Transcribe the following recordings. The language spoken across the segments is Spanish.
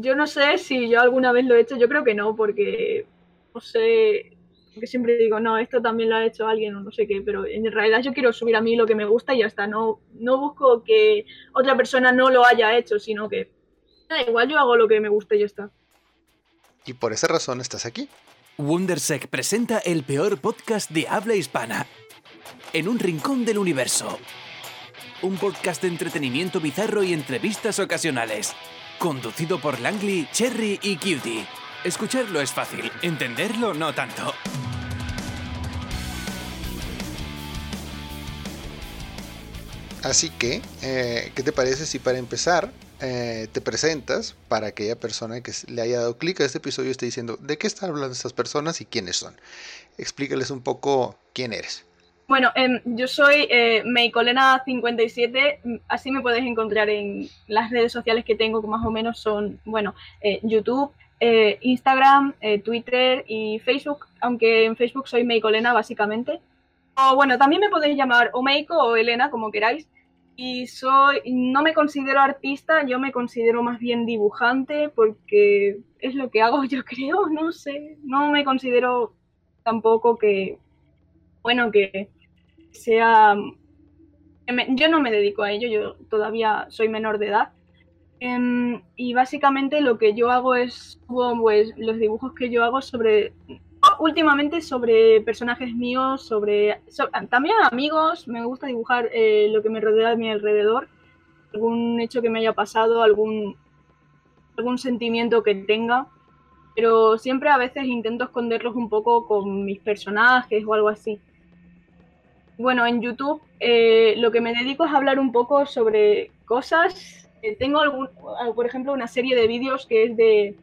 yo no sé si yo alguna vez lo he hecho, yo creo que no, porque no sé, porque siempre digo, no, esto también lo ha hecho alguien o no sé qué, pero en realidad yo quiero subir a mí lo que me gusta y ya está, no, no busco que otra persona no lo haya hecho, sino que da igual, yo hago lo que me gusta y ya está. Y por esa razón estás aquí. Wondersec presenta el peor podcast de habla hispana. En un rincón del universo. Un podcast de entretenimiento bizarro y entrevistas ocasionales. Conducido por Langley, Cherry y Cutie. Escucharlo es fácil, entenderlo no tanto. Así que, eh, ¿qué te parece si para empezar eh, te presentas para aquella persona que le haya dado clic a este episodio y esté diciendo de qué están hablando estas personas y quiénes son? Explícales un poco quién eres. Bueno, em, yo soy eh, Meicolena57, así me puedes encontrar en las redes sociales que tengo, que más o menos son, bueno, eh, YouTube, eh, Instagram, eh, Twitter y Facebook, aunque en Facebook soy Meicolena básicamente. O bueno, también me podéis llamar o Meiko o Elena, como queráis. Y soy, no me considero artista, yo me considero más bien dibujante porque es lo que hago, yo creo, no sé. No me considero tampoco que, bueno, que sea... Yo no me dedico a ello, yo todavía soy menor de edad. Em, y básicamente lo que yo hago es pues, los dibujos que yo hago sobre últimamente sobre personajes míos, sobre, también amigos, me gusta dibujar eh, lo que me rodea a mi alrededor, algún hecho que me haya pasado, algún, algún sentimiento que tenga, pero siempre a veces intento esconderlos un poco con mis personajes o algo así. Bueno, en YouTube eh, lo que me dedico es hablar un poco sobre cosas. Eh, tengo algún, por ejemplo, una serie de vídeos que es de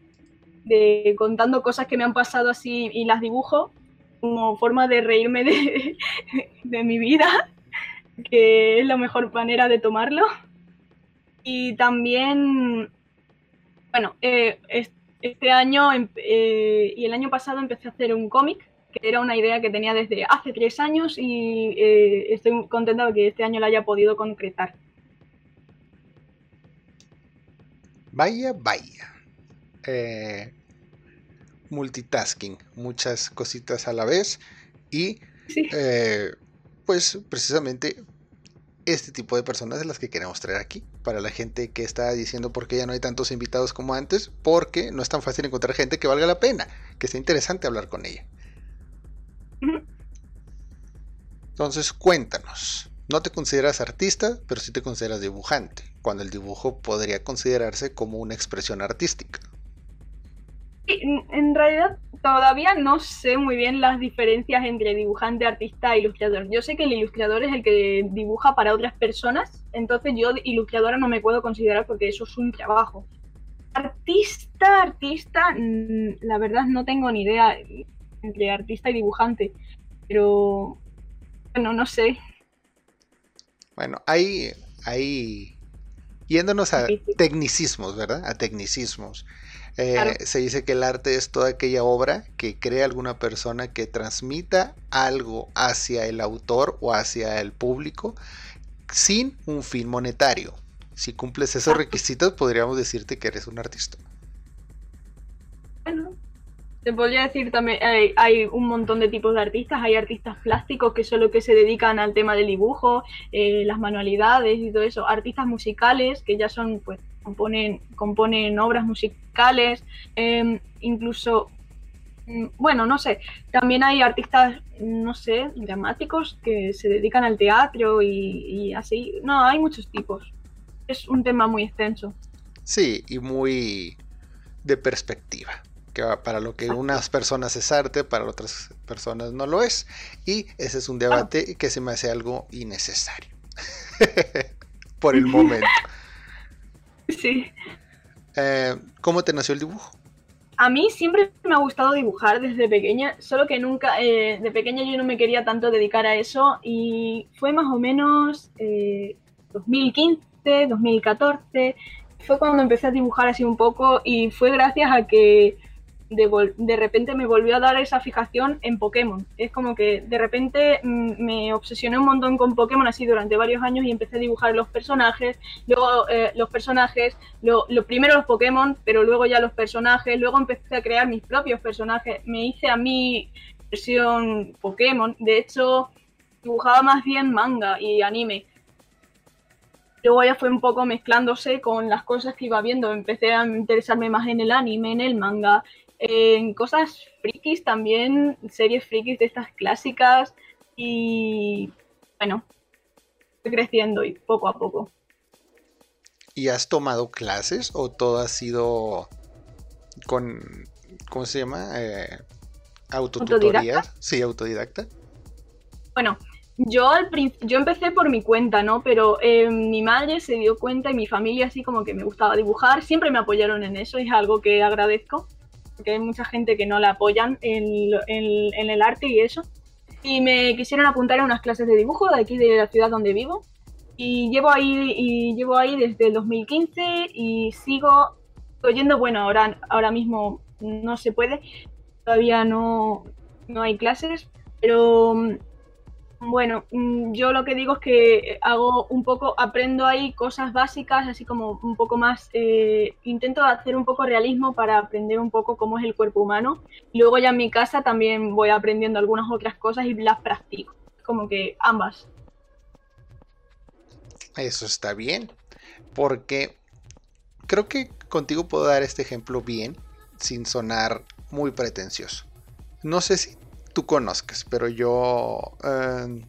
de contando cosas que me han pasado así y las dibujo como forma de reírme de, de mi vida, que es la mejor manera de tomarlo. Y también, bueno, eh, este año em, eh, y el año pasado empecé a hacer un cómic, que era una idea que tenía desde hace tres años y eh, estoy contenta de que este año lo haya podido concretar. Vaya, vaya. Eh, multitasking, muchas cositas a la vez y eh, pues precisamente este tipo de personas es las que queremos traer aquí. Para la gente que está diciendo por qué ya no hay tantos invitados como antes, porque no es tan fácil encontrar gente que valga la pena, que sea interesante hablar con ella. Entonces, cuéntanos. No te consideras artista, pero sí te consideras dibujante, cuando el dibujo podría considerarse como una expresión artística en realidad todavía no sé muy bien las diferencias entre dibujante, artista e ilustrador. Yo sé que el ilustrador es el que dibuja para otras personas, entonces yo ilustradora no me puedo considerar porque eso es un trabajo. Artista, artista, mm, la verdad no tengo ni idea entre artista y dibujante, pero bueno, no sé. Bueno, hay, hay, yéndonos a tecnicismos, ¿verdad? A tecnicismos. Eh, se dice que el arte es toda aquella obra que crea alguna persona que transmita algo hacia el autor o hacia el público sin un fin monetario. Si cumples esos requisitos, podríamos decirte que eres un artista. Te podría decir también, hay, un montón de tipos de artistas, hay artistas plásticos que son los que se dedican al tema del dibujo, eh, las manualidades y todo eso, artistas musicales que ya son pues componen, componen obras musicales, em, incluso, mm, bueno, no sé, también hay artistas, no sé, dramáticos que se dedican al teatro y, así. No, hay muchos tipos. Es un tema muy extenso. Sí, y muy de perspectiva. Que para lo que unas personas es arte, para otras personas no lo es. Y ese es un debate que se me hace algo innecesario. Por el momento. Sí. Eh, ¿Cómo te nació el dibujo? A mí siempre me ha gustado dibujar desde pequeña, solo que nunca, eh, de pequeña yo no me quería tanto dedicar a eso y fue más o menos 2015, eh, 2014, fue cuando empecé a dibujar así un poco y fue gracias a que de, repente me volvió a dar esa fijación en Pokémon. Es como que de repente mm, me obsesioné un montón con Pokémon así durante varios años y empecé a dibujar los personajes, luego eh, los personajes, lo, primero los Pokémon, pero luego ya los personajes, luego empecé a crear mis propios personajes, me hice a mí versión Pokémon, de hecho dibujaba más bien manga y anime. Luego ya fue un poco mezclándose con las cosas que iba viendo. Empecé a interesarme más en el anime, en el manga, en cosas frikis también, series frikis de estas clásicas y bueno, estoy creciendo y poco a poco. ¿Y has tomado clases o todo ha sido con, ¿cómo se llama? Eh, autotutorías. Sí, autodidacta. Bueno, yo al yo empecé por mi cuenta, ¿no? Pero eh, mi madre se dio cuenta y mi familia así como que me gustaba dibujar, siempre me apoyaron en eso, es algo que agradezco, porque hay mucha gente que no la apoyan en, el arte y eso. Y me quisieron apuntar a unas clases de dibujo de aquí de la ciudad donde vivo. Y llevo ahí, y llevo ahí desde el 2015 y sigo oyendo, bueno, ahora, ahora mismo no se puede, todavía no, no hay clases, pero bueno, mm, yo lo que digo es que hago un poco, aprendo ahí cosas básicas, así como un poco más, eh, intento hacer un poco realismo para aprender un poco cómo es el cuerpo humano. Luego ya en mi casa también voy aprendiendo algunas otras cosas y las practico, como que ambas. Eso está bien, porque creo que contigo puedo dar este ejemplo bien, sin sonar muy pretencioso. No sé si tú conozcas, pero yo em,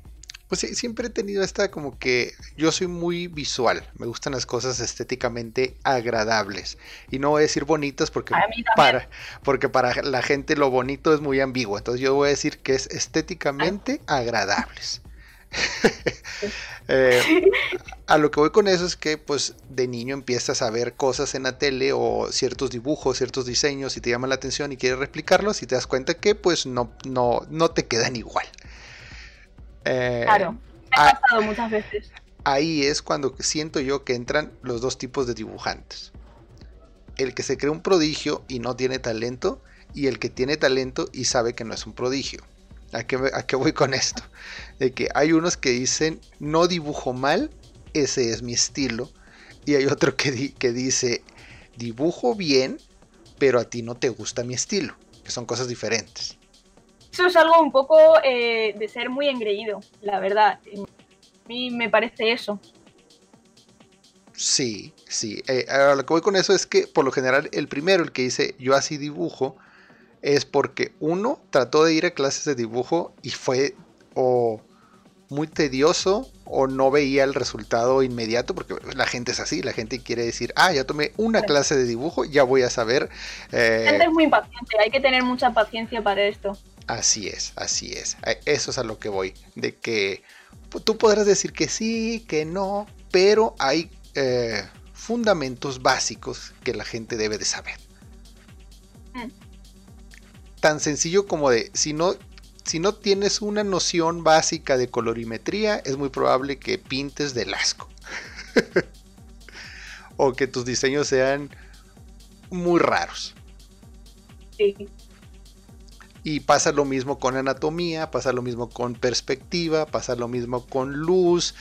pues siempre he tenido esta como que yo soy muy visual, me gustan las cosas estéticamente agradables y no voy a decir bonitas porque para porque para la gente lo bonito es muy ambiguo, entonces yo voy a decir que es estéticamente agradables. Eh, a lo que voy con eso es que pues de niño empiezas a ver cosas en la tele o ciertos dibujos, ciertos diseños y te llaman la atención y quieres replicarlos y te das cuenta que pues no, no, no te quedan igual. Eh, claro, me ha pasado muchas veces. Ahí es cuando siento yo que entran los dos tipos de dibujantes. El que se cree un prodigio y no tiene talento y el que tiene talento y sabe que no es un prodigio. ¿A qué, voy con esto? De que hay unos que dicen, no dibujo mal, ese es mi estilo. Y hay otro que, que dice, dibujo bien, pero a ti no te gusta mi estilo. Que son cosas diferentes. Eso es algo un poco eh, de ser muy engreído, la verdad. A mí me parece eso. Sí, sí. Eh, ahora lo que voy con eso es que por lo general el primero, el que dice yo así dibujo, es porque uno trató de ir a clases de dibujo y fue o muy tedioso o no veía el resultado inmediato, porque la gente es así, la gente quiere decir, ah, ya tomé una clase de dibujo, ya voy a saber. Eh... La gente es muy impaciente, hay que tener mucha paciencia para esto. Así es, así es. Eso es a lo que voy, de que tú podrás decir que sí, que no, pero hay eh, fundamentos básicos que la gente debe de saber. Mm tan sencillo como de si no, si no tienes una noción básica de colorimetría, es muy probable que pintes del asco. o que tus diseños sean muy raros. Y pasa lo mismo con anatomía, pasa lo mismo con perspectiva, pasa lo mismo con luz,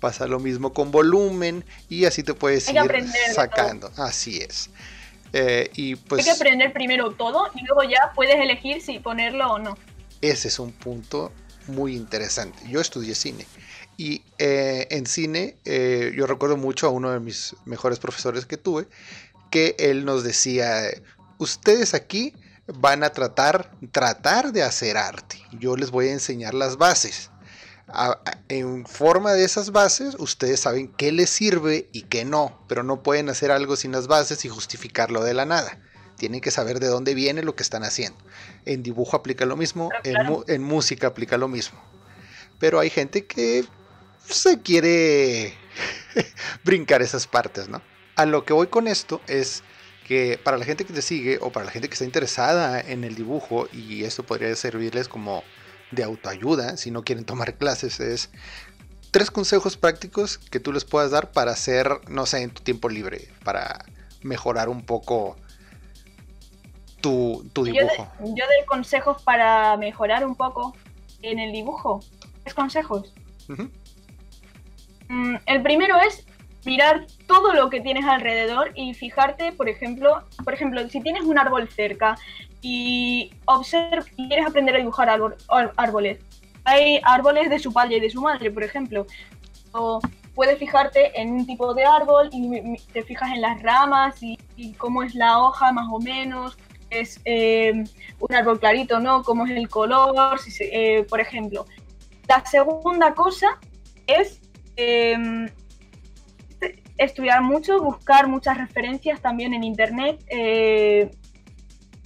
pasa lo mismo con volumen y así te puedes ir sacando. Así es. Eh, y pues, Hay que aprender primero todo y luego ya puedes elegir si ponerlo o no. Ese es un punto muy interesante. Yo estudié cine y eh, en cine eh, yo recuerdo mucho a uno de mis mejores profesores que tuve que él nos decía, ustedes aquí van a tratar, tratar de hacer arte. Yo les voy a enseñar las bases en forma de esas bases, ustedes saben qué les sirve y qué no, pero no pueden hacer algo sin las bases y justificarlo de la nada. Tienen que saber de dónde viene lo que están haciendo. En dibujo aplica lo mismo, en, música aplica lo mismo. Pero hay gente que se quiere brincar esas partes, ¿no? A lo que voy con esto es que para la gente que te sigue o para la gente que está interesada en el dibujo, y esto podría servirles como de autoayuda, si no quieren tomar clases, es tres consejos prácticos que tú les puedas dar para hacer, no sé, en tu tiempo libre, para mejorar un poco tu, dibujo. Yo, doy consejos para mejorar un poco en el dibujo. ¿Qué consejos? Mm, el primero es mirar todo lo que tienes alrededor y fijarte, por ejemplo, por ejemplo, si tienes un árbol cerca y observa, quieres aprender a dibujar árboles. Hay árboles de su padre y de su madre, por ejemplo. O puedes fijarte en un tipo de árbol y te fijas en las ramas y, cómo es la hoja más o menos. Es eh, un árbol clarito, ¿no? Cómo es el color, eh, por ejemplo. La segunda cosa es em, estudiar mucho, buscar muchas referencias también en internet.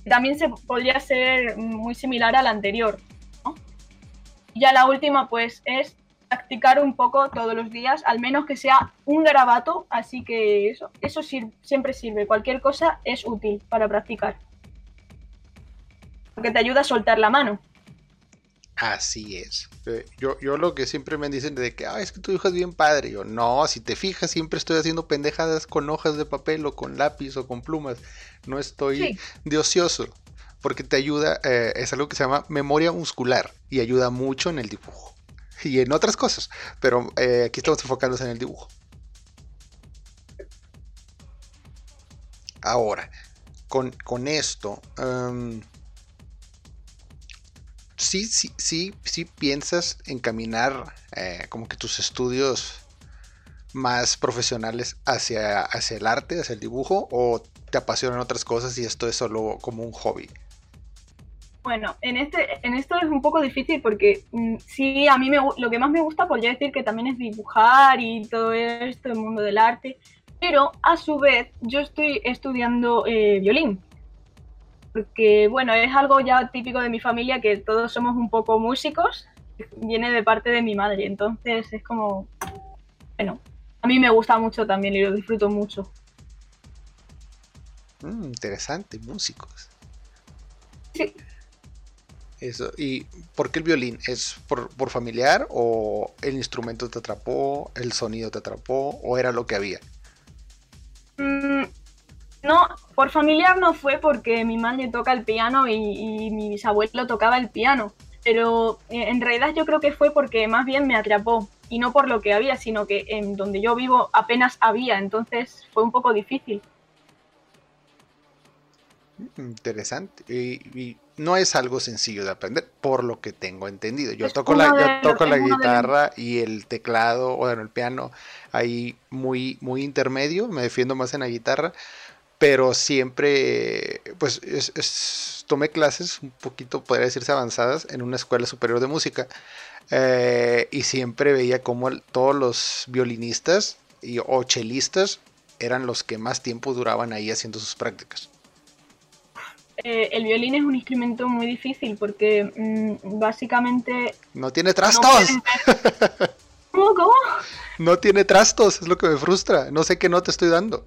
También se podría ser muy similar a la anterior. Ya la última, pues, es practicar un poco todos los días, al menos que sea un garabato, así que eso, eso siempre sirve. Cualquier cosa es útil para practicar. Porque te ayuda a soltar la mano. Así es. Eh, yo, yo lo que siempre me dicen de que, ah, es que tu hijo es bien padre. Yo, no, si te fijas, siempre estoy haciendo pendejadas con hojas de papel o con lápiz o con plumas. No estoy de ocioso. Porque te ayuda, eh, es algo que se llama memoria muscular y ayuda mucho en el dibujo. Y en otras cosas. Pero eh, aquí estamos enfocándonos en el dibujo. Ahora, con, con esto. Em, sí, sí, sí, sí piensas encaminar eh, como que tus estudios más profesionales hacia, hacia el arte, hacia el dibujo, o te apasionan otras cosas y esto es solo como un hobby? Bueno, en este, en esto es un poco difícil porque mm, sí, a mí me, lo que más me gusta podría decir que también es dibujar y todo esto, el mundo del arte, pero a su vez yo estoy estudiando eh, violín porque bueno, es algo ya típico de mi familia que todos somos un poco músicos, viene de parte de mi madre, entonces es como, bueno, a mí me gusta mucho también y lo disfruto mucho. Mm, interesante, músicos. Sí. Eso, ¿y por qué el violín? ¿Es por, familiar o el instrumento te atrapó, el sonido te atrapó o era lo que había? Mm, no, por familiar no fue porque mi madre toca el piano y, mi bisabuelo tocaba el piano, pero eh, en realidad yo creo que fue porque más bien me atrapó y no por lo que había, sino que en donde yo vivo apenas había, entonces fue un poco difícil. Interesante. Y, no es algo sencillo de aprender, por lo que tengo entendido. Yo toco la, toco la guitarra y el teclado, o el piano, ahí muy, muy intermedio. Me defiendo más en la guitarra pero siempre, pues, tomé clases un poquito, podría decirse avanzadas, en una escuela superior de música. Eh, y siempre veía como todos los violinistas y, o chelistas eran los que más tiempo duraban ahí haciendo sus prácticas. Eh, el violín es un instrumento muy difícil porque mm, básicamente... No tiene trastos. ¿Cómo, ¿Cómo? No tiene trastos, es lo que me frustra. No sé qué no te estoy dando.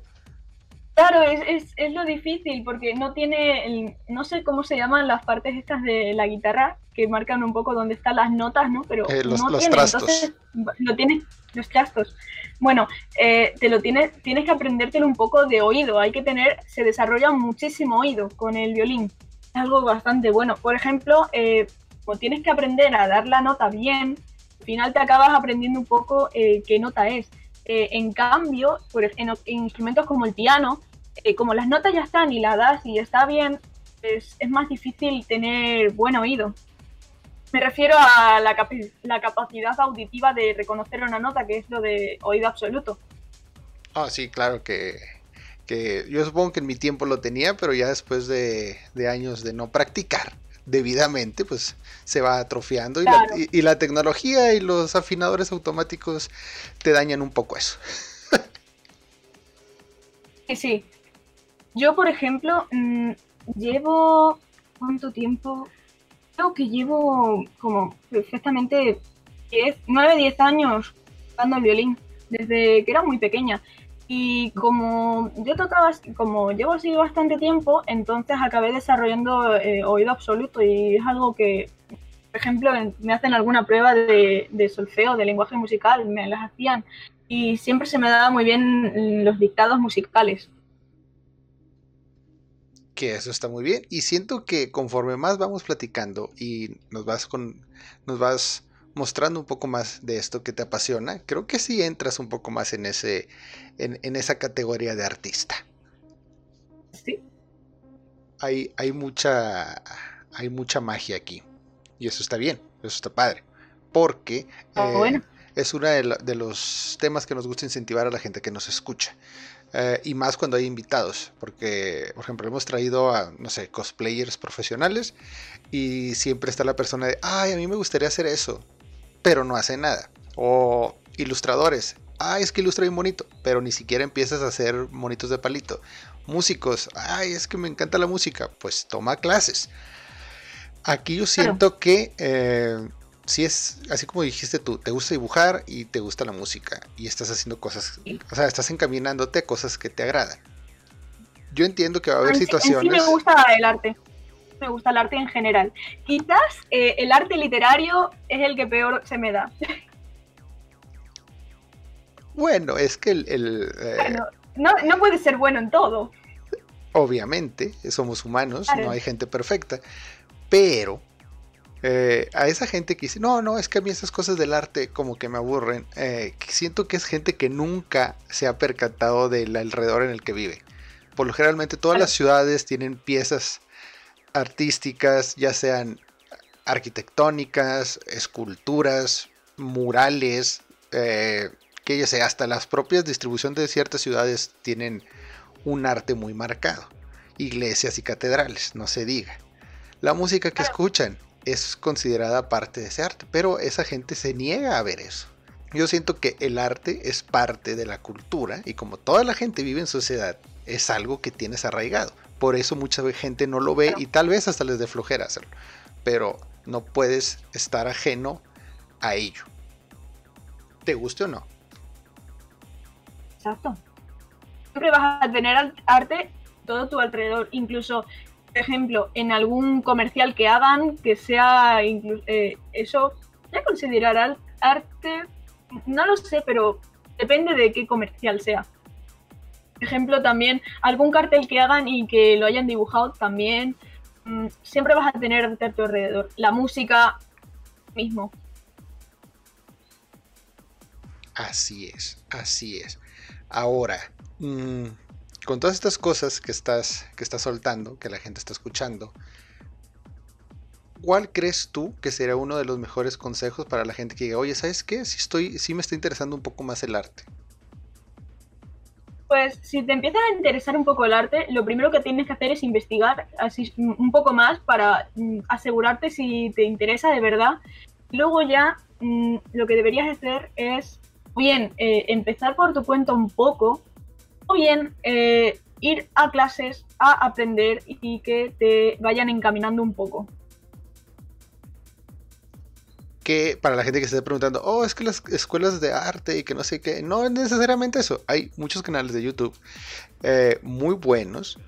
Claro, es, es, lo difícil porque no tiene, no sé cómo se llaman las partes estas de la guitarra que marcan un poco dónde están las notas, ¿no? Pero eh, los, no los trastos. entonces lo tienes, los trastos. Bueno, eh, te lo tienes, tienes que aprendértelo un poco de oído. Hay que tener, se desarrolla muchísimo oído con el violín. Es algo bastante bueno. Por ejemplo, eh, como tienes que aprender a dar la nota bien, al final te acabas aprendiendo un poco eh, qué nota es. en cambio, por, en, instrumentos como el piano, eh, como las notas ya están y la das y está bien, es, es más difícil tener buen oído. Me refiero a la, la, capacidad auditiva de reconocer una nota, que es lo de oído absoluto. Ah, sí, claro que, que yo supongo que en mi tiempo lo tenía, pero ya después de, de años de no practicar debidamente, pues se va atrofiando y, la, y, la, tecnología y los afinadores automáticos te dañan un poco eso. sí, sí. Yo, por ejemplo, mm, llevo. ¿Cuánto tiempo? Creo que llevo como perfectamente 10, 9, 10 años tocando el violín, desde que era muy pequeña. Y como yo tocaba, como llevo así bastante tiempo, entonces acabé desarrollando eh, oído absoluto y es algo que, por ejemplo, me hacen alguna prueba de, de solfeo, de lenguaje musical, me las hacían y siempre se me daba muy bien los dictados musicales. Que eso está muy bien. Y siento que conforme más vamos platicando y nos vas con. nos vas mostrando un poco más de esto que te apasiona, creo que sí entras un poco más en ese. en, en esa categoría de artista. Sí. Hay, hay mucha. hay mucha magia aquí. Y eso está bien, eso está padre. Porque Ah, bueno. es uno de, la- de los temas que nos gusta incentivar a la gente que nos escucha. Eh, y más cuando hay invitados, porque, por ejemplo, hemos traído a, no sé, cosplayers profesionales y siempre está la persona de, ay, a mí me gustaría hacer eso, pero no hace nada. O ilustradores, ay, es que ilustra bien bonito, pero ni siquiera empiezas a hacer monitos de palito. Músicos, ay, es que me encanta la música, pues toma clases. Aquí yo siento que eh, si es así como dijiste tú, te gusta dibujar y te gusta la música y estás haciendo cosas, o sea, estás encaminándote a cosas que te agradan. Yo entiendo que va a haber En sí- en sí situaciones. me gusta el arte. Me gusta el arte en general. Quizás eh, el arte literario es el que peor se me da. Bueno, es que el, el, eh, Bueno, no, no puede ser bueno en todo. obviamente somos humanos, Claro. no hay gente perfecta, pero eh, a esa gente que dice, no, no, es que a mí esas cosas del arte como que me aburren, eh, siento que es gente que nunca se ha percatado del alrededor en el que vive. Por lo generalmente todas las ciudades tienen piezas artísticas, ya sean arquitectónicas, esculturas, murales, eh, que ya sea, hasta las propias distribución de ciertas ciudades tienen un arte muy marcado. Iglesias y catedrales, no se diga. La música que escuchan es considerada parte de ese arte, pero esa gente se niega a ver eso. Yo siento que el arte es parte de la cultura y como toda la gente vive en sociedad, es algo que tienes arraigado. Por eso mucha gente no lo ve y tal vez hasta les dé flojera hacerlo. Pero no puedes estar ajeno a ello. ¿Te guste o no? Exacto. Siempre vas a tener arte todo tu alrededor. Incluso, ejemplo, en algún comercial que hagan, que sea eh, eso, ya considerar arte, no lo sé, pero depende de qué comercial sea. Ejemplo, también algún cartel que hagan y que lo hayan dibujado también. mm, siempre vas a tener arte a tu alrededor. La música mismo. Así es, así es. Ahora, mm, con todas estas cosas que estás, que estás soltando, que la gente está escuchando, ¿cuál crees tú que será uno de los mejores consejos para la gente que diga, oye, ¿sabes qué? Sí, estoy, sí me está interesando un poco más el arte. Pues si te empieza a interesar un poco el arte, lo primero que tienes que hacer es investigar así un poco más para mm, asegurarte si te interesa de verdad. Luego ya mm, lo que deberías hacer es bien eh, empezar por tu cuenta un poco o bien eh, ir a clases a aprender y que te vayan encaminando un poco. que para la gente que se esté preguntando, oh, es que las escuelas de arte y que no sé qué, no es necesariamente eso. Hay muchos canales de YouTube eh, muy buenos,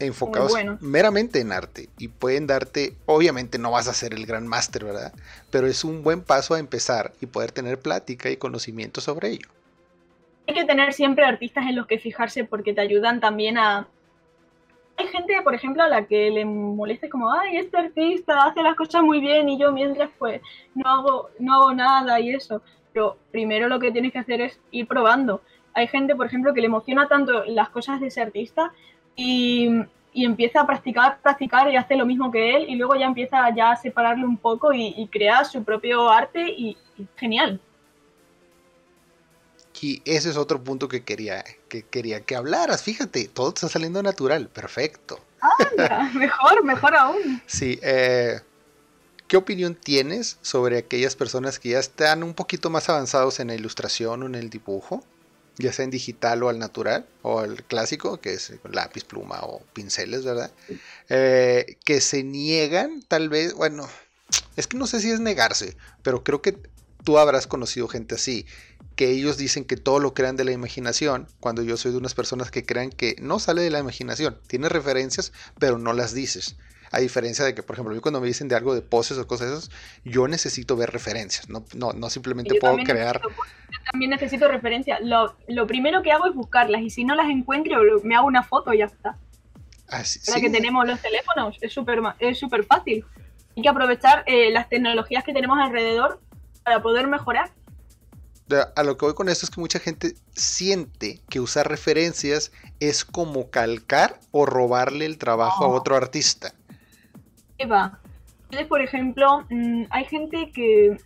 enfocados meramente en arte y pueden darte, obviamente no vas a ser el gran máster, ¿verdad? Pero es un buen paso a empezar y poder tener plática y conocimiento sobre ello. Hay que tener siempre artistas en los que fijarse porque te ayudan también a... Hay gente, por ejemplo, a la que le molesta como, ay, este artista hace las cosas muy bien y yo mientras pues no hago, no hago nada y eso. Pero primero lo que tienes que hacer es ir probando. Hay gente, por ejemplo, que le emociona tanto las cosas de ese artista y, y empieza a practicar, practicar y hace lo mismo que él y luego ya empieza ya a separarlo un poco y, y crea su propio arte y genial. Y ese es otro punto que quería que, quería que hablaras. Fíjate, todo está saliendo natural, perfecto. Anda, mejor, mejor aún. Sí, eh, ¿qué opinión tienes sobre aquellas personas que ya están un poquito más avanzados en la ilustración o en el dibujo? Ya sea en digital o al natural, o al clásico, que es lápiz, pluma o pinceles, ¿verdad? Eh, que se niegan, tal vez, bueno, es que no sé si es negarse, pero creo que tú habrás conocido gente así, que ellos dicen que todo lo crean de la imaginación, cuando yo soy de unas personas que crean que no sale de la imaginación, tiene referencias, pero no las dices. A diferencia de que, por ejemplo, yo cuando me dicen de algo de poses o cosas esas, yo necesito ver referencias, no, no, no simplemente Yo puedo crear. necesito- yo también necesito referencias. Lo, lo primero que hago es buscarlas y si no las encuentro, me hago una foto y ya está. Así, Ahora que tenemos los teléfonos, es súper es super fácil. Hay que aprovechar eh, las tecnologías que tenemos alrededor para poder mejorar. A lo que voy con esto es que mucha gente siente que usar referencias es como calcar o robarle el trabajo a otro artista. Eva, por ejemplo, mm, hay gente que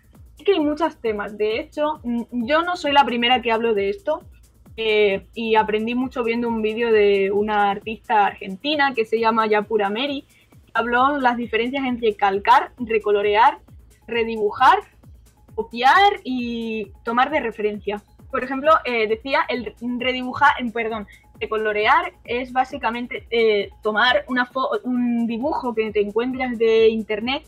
que hay muchos temas. De hecho, mm, yo no soy la primera que hablo de esto. Eh, y aprendí mucho viendo un vídeo de una artista argentina que se llama Yapura Meri. Habló las diferencias entre calcar, recolorear, redibujar, copiar y tomar de referencia. Por ejemplo, eh, decía el redibujar, perdón, recolorear es básicamente eh, tomar un dibujo que te encuentras de internet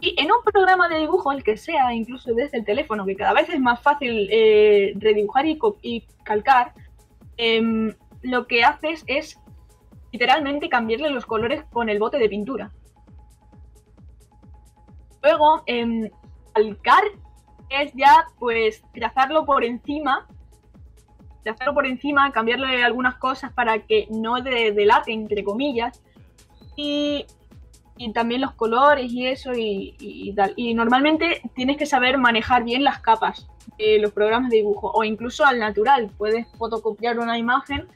y en un programa de dibujo, el que sea, incluso desde el teléfono, que cada vez es más fácil eh, redibujar y, calcar, em, lo que haces es literalmente cambiarle los colores con el bote de pintura. Luego, em, calcar es ya pues trazarlo por encima, trazarlo por encima, cambiarle algunas cosas para que no delate, entre comillas, y y también los colores y eso y, tal. Y normalmente tienes que saber manejar bien las capas de los programas de dibujo o incluso al natural. Puedes fotocopiar una imagen,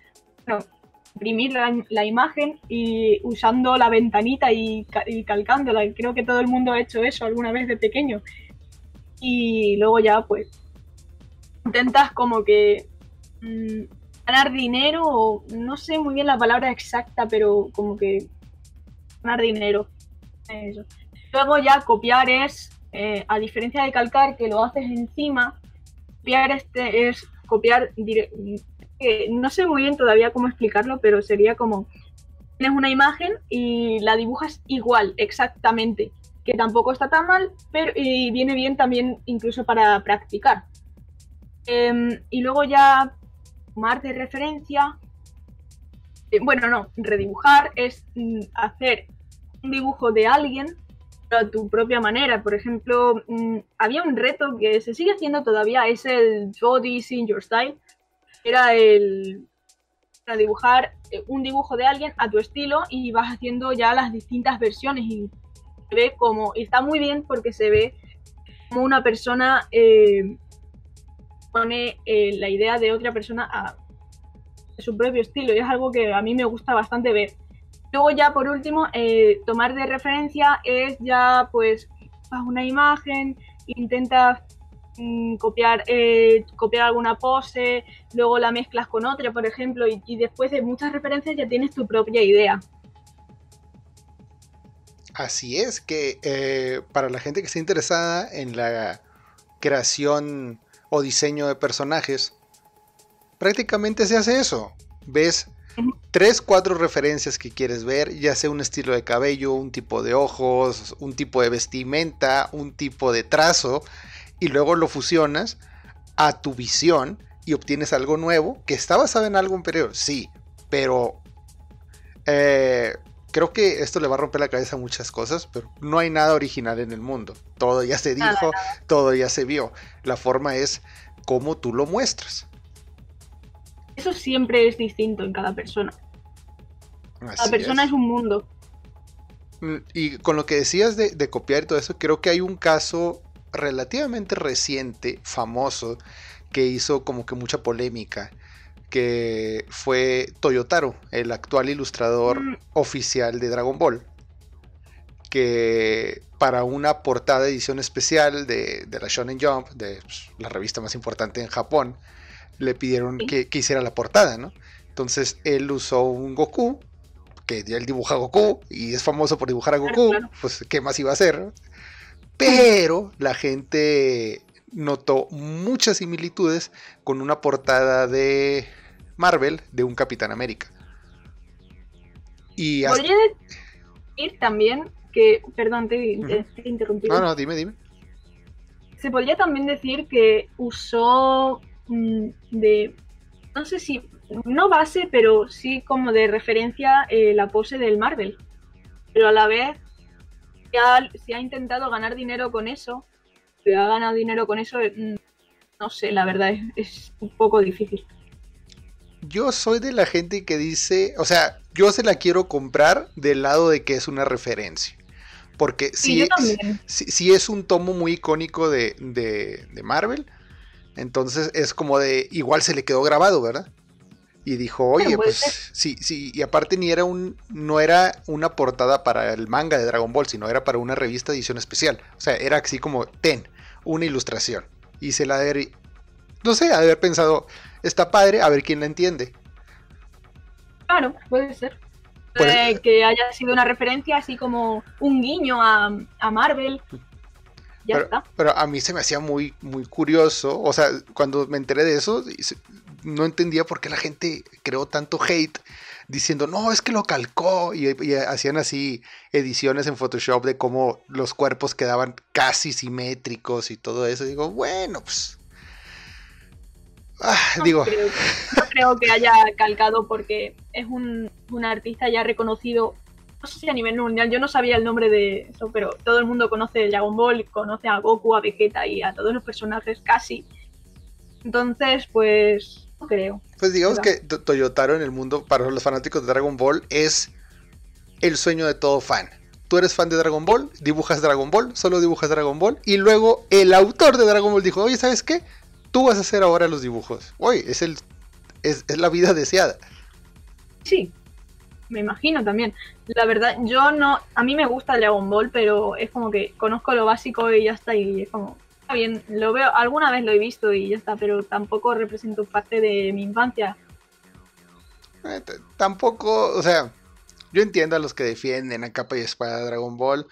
imprimir la, imagen y usando la ventanita y, calcándola. Creo que todo el mundo ha hecho eso alguna vez de pequeño. Y luego ya pues intentas como que mm, ganar dinero no sé muy bien la palabra exacta, pero como que ganar dinero. Luego ya copiar es, eh, a diferencia de calcar, que lo haces encima, copiar este es copiar, no sé muy bien todavía cómo explicarlo, pero sería como, tienes una imagen y la dibujas igual, exactamente, que tampoco está tan mal, pero y viene bien también incluso para practicar. Em, y luego ya tomar de referencia, eh, bueno, no, redibujar es mm, hacer un dibujo de alguien a tu propia manera. Por ejemplo, mm, había un reto que se sigue haciendo todavía, es el Body in Your Style. Era el dibujar eh, un dibujo de alguien a tu estilo y vas haciendo ya las distintas versiones y ve como, y está muy bien porque se ve como una persona eh, pone eh, la idea de otra persona a su propio estilo y es algo que a mí me gusta bastante ver. Luego ya por último, eh, tomar de referencia es ya pues una imagen, intentas mm, copiar, eh, copiar alguna pose, luego la mezclas con otra, por ejemplo, y, después de muchas referencias ya tienes tu propia idea. Así es, que eh, para la gente que esté interesada en la creación o diseño de personajes, prácticamente se hace eso. Ves tres, cuatro referencias que quieres ver, ya sea un estilo de cabello, un tipo de ojos, un tipo de vestimenta, un tipo de trazo, y luego lo fusionas a tu visión y obtienes algo nuevo que está basado en algo anterior, sí, pero eh, creo que esto le va a romper la cabeza a muchas cosas, pero no hay nada original en el mundo. Todo ya se dijo, todo ya se vio. La forma es cómo tú lo muestras eso siempre es distinto en cada persona. cada persona es. un mundo. Mm, y con lo que decías de, copiar y todo eso, creo que hay un caso relativamente reciente, famoso, que hizo como que mucha polémica, que fue Toyotaro, el actual ilustrador mm. oficial de Dragon Ball, que para una portada edición especial de, la Shonen Jump, de pues, la revista más importante en Japón, le pidieron que, hiciera la portada, ¿no? Entonces él usó un Goku, que él dibuja a Goku y es famoso por dibujar a Goku, pues ¿qué más iba a hacer? Pero la gente notó muchas similitudes con una portada de Marvel de un Capitán América. Y Podría decir también que, perdón, te, interrumpí. No, no, dime, dime. Se podría también decir que usó Mm, de, no sé si, no base, pero sí como de referencia eh, la pose del Marvel. Pero a la vez, si ha, intentado ganar dinero con eso, si ha ganado dinero con eso, mm, no sé, la verdad es, un poco difícil. Yo soy de la gente que dice, o sea, yo se la quiero comprar del lado de que es una referencia. Porque si, si, es un tomo muy icónico de, de, Marvel, entonces es como de, igual se le quedó grabado, ¿verdad? Y dijo, oye, pues sí, sí, y aparte ni era un, no era una portada para el manga de Dragon Ball, sino era para una revista edición especial. O sea, era así como, ten, una ilustración. Y se la de, no sé, haber pensado, está padre, a ver quién la entiende. Claro, puede ser. Pues, que haya sido una referencia así como un guiño a, Marvel. Ya pero, está. Pero a mí se me hacía muy, muy curioso. O sea, cuando me enteré de eso, no entendía por qué la gente creó tanto hate diciendo, no, es que lo calcó. Y, y, hacían así ediciones en Photoshop de cómo los cuerpos quedaban casi simétricos y todo eso. Y digo, bueno, pues Ah, no digo. Creo, no creo que haya calcado porque es un, artista ya reconocido, no sé si a nivel mundial, yo no sabía el nombre de eso, pero todo el mundo conoce Dragon Ball, conoce a Goku, a Vegeta y a todos los personajes casi. Entonces, pues, no creo. Pues digamos que Toyotaro en el mundo, para los fanáticos de Dragon Ball, es el sueño de todo fan. Tú eres fan de Dragon Ball, dibujas Dragon Ball, solo dibujas Dragon Ball, y luego el autor de Dragon Ball dijo, oye, ¿sabes qué? Tú vas a hacer ahora los dibujos. Oye, es, el, es, la vida deseada. Sí, me imagino también. La verdad, yo no, a mí me gusta Dragon Ball, pero es como que conozco lo básico y ya está, y es como, está bien, lo veo, alguna vez lo he visto y ya está, pero tampoco represento parte de mi infancia. Eh, tampoco, o sea, yo entiendo a los que defienden a capa y espada Dragon Ball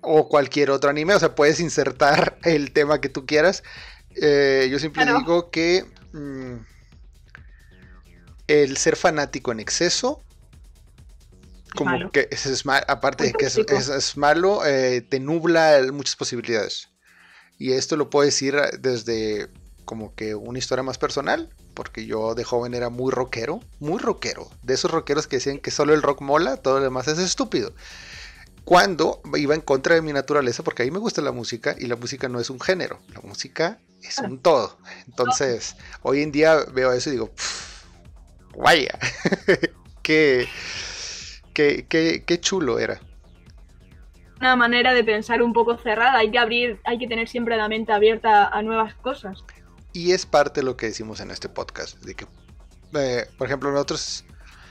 o cualquier otro anime, o sea, puedes insertar el tema que tú quieras, eh, yo siempre digo que mm, el ser fanático en exceso, como que es, aparte de que es, malo, eh, te nubla muchas posibilidades. Y esto lo puedo decir desde como que una historia más personal, porque yo de joven era muy rockero, muy rockero, de esos rockeros que decían que solo el rock mola, todo lo demás es estúpido cuando iba en contra de mi naturaleza, porque a mí me gusta la música y la música no es un género, la música es un todo. Entonces, hoy en día veo eso y digo, vaya, qué, qué, qué, chulo era. Una manera de pensar un poco cerrada, hay que abrir, hay que tener siempre la mente abierta a nuevas cosas. Y es parte de lo que decimos en este podcast, de que, eh, por ejemplo, nosotros,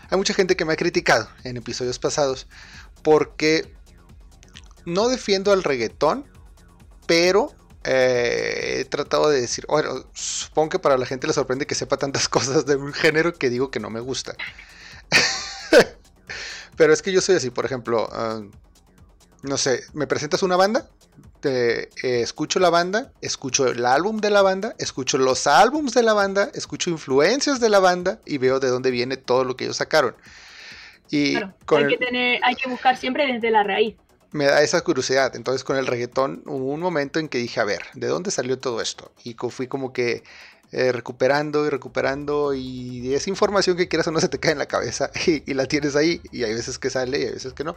hay mucha gente que me ha criticado en episodios pasados porque no defiendo al reggaetón, pero eh, he tratado de decir, bueno, supongo que para la gente le sorprende que sepa tantas cosas de un género que digo que no me gusta. pero es que yo soy así, por ejemplo, ah, no sé, me presentas una banda, te, eh, escucho la banda, escucho el álbum de la banda, escucho los álbums de la banda, escucho influencias de la banda y veo de dónde viene todo lo que ellos sacaron. Y hay, que tener, hay que buscar siempre desde la raíz me da esa curiosidad. Entonces con el reggaetón hubo un momento en que dije, a ver, ¿de dónde salió todo esto? Y fui como que eh, recuperando y recuperando y esa información que quieras o no se te cae en la cabeza y, la tienes ahí y hay veces que sale y hay veces que no.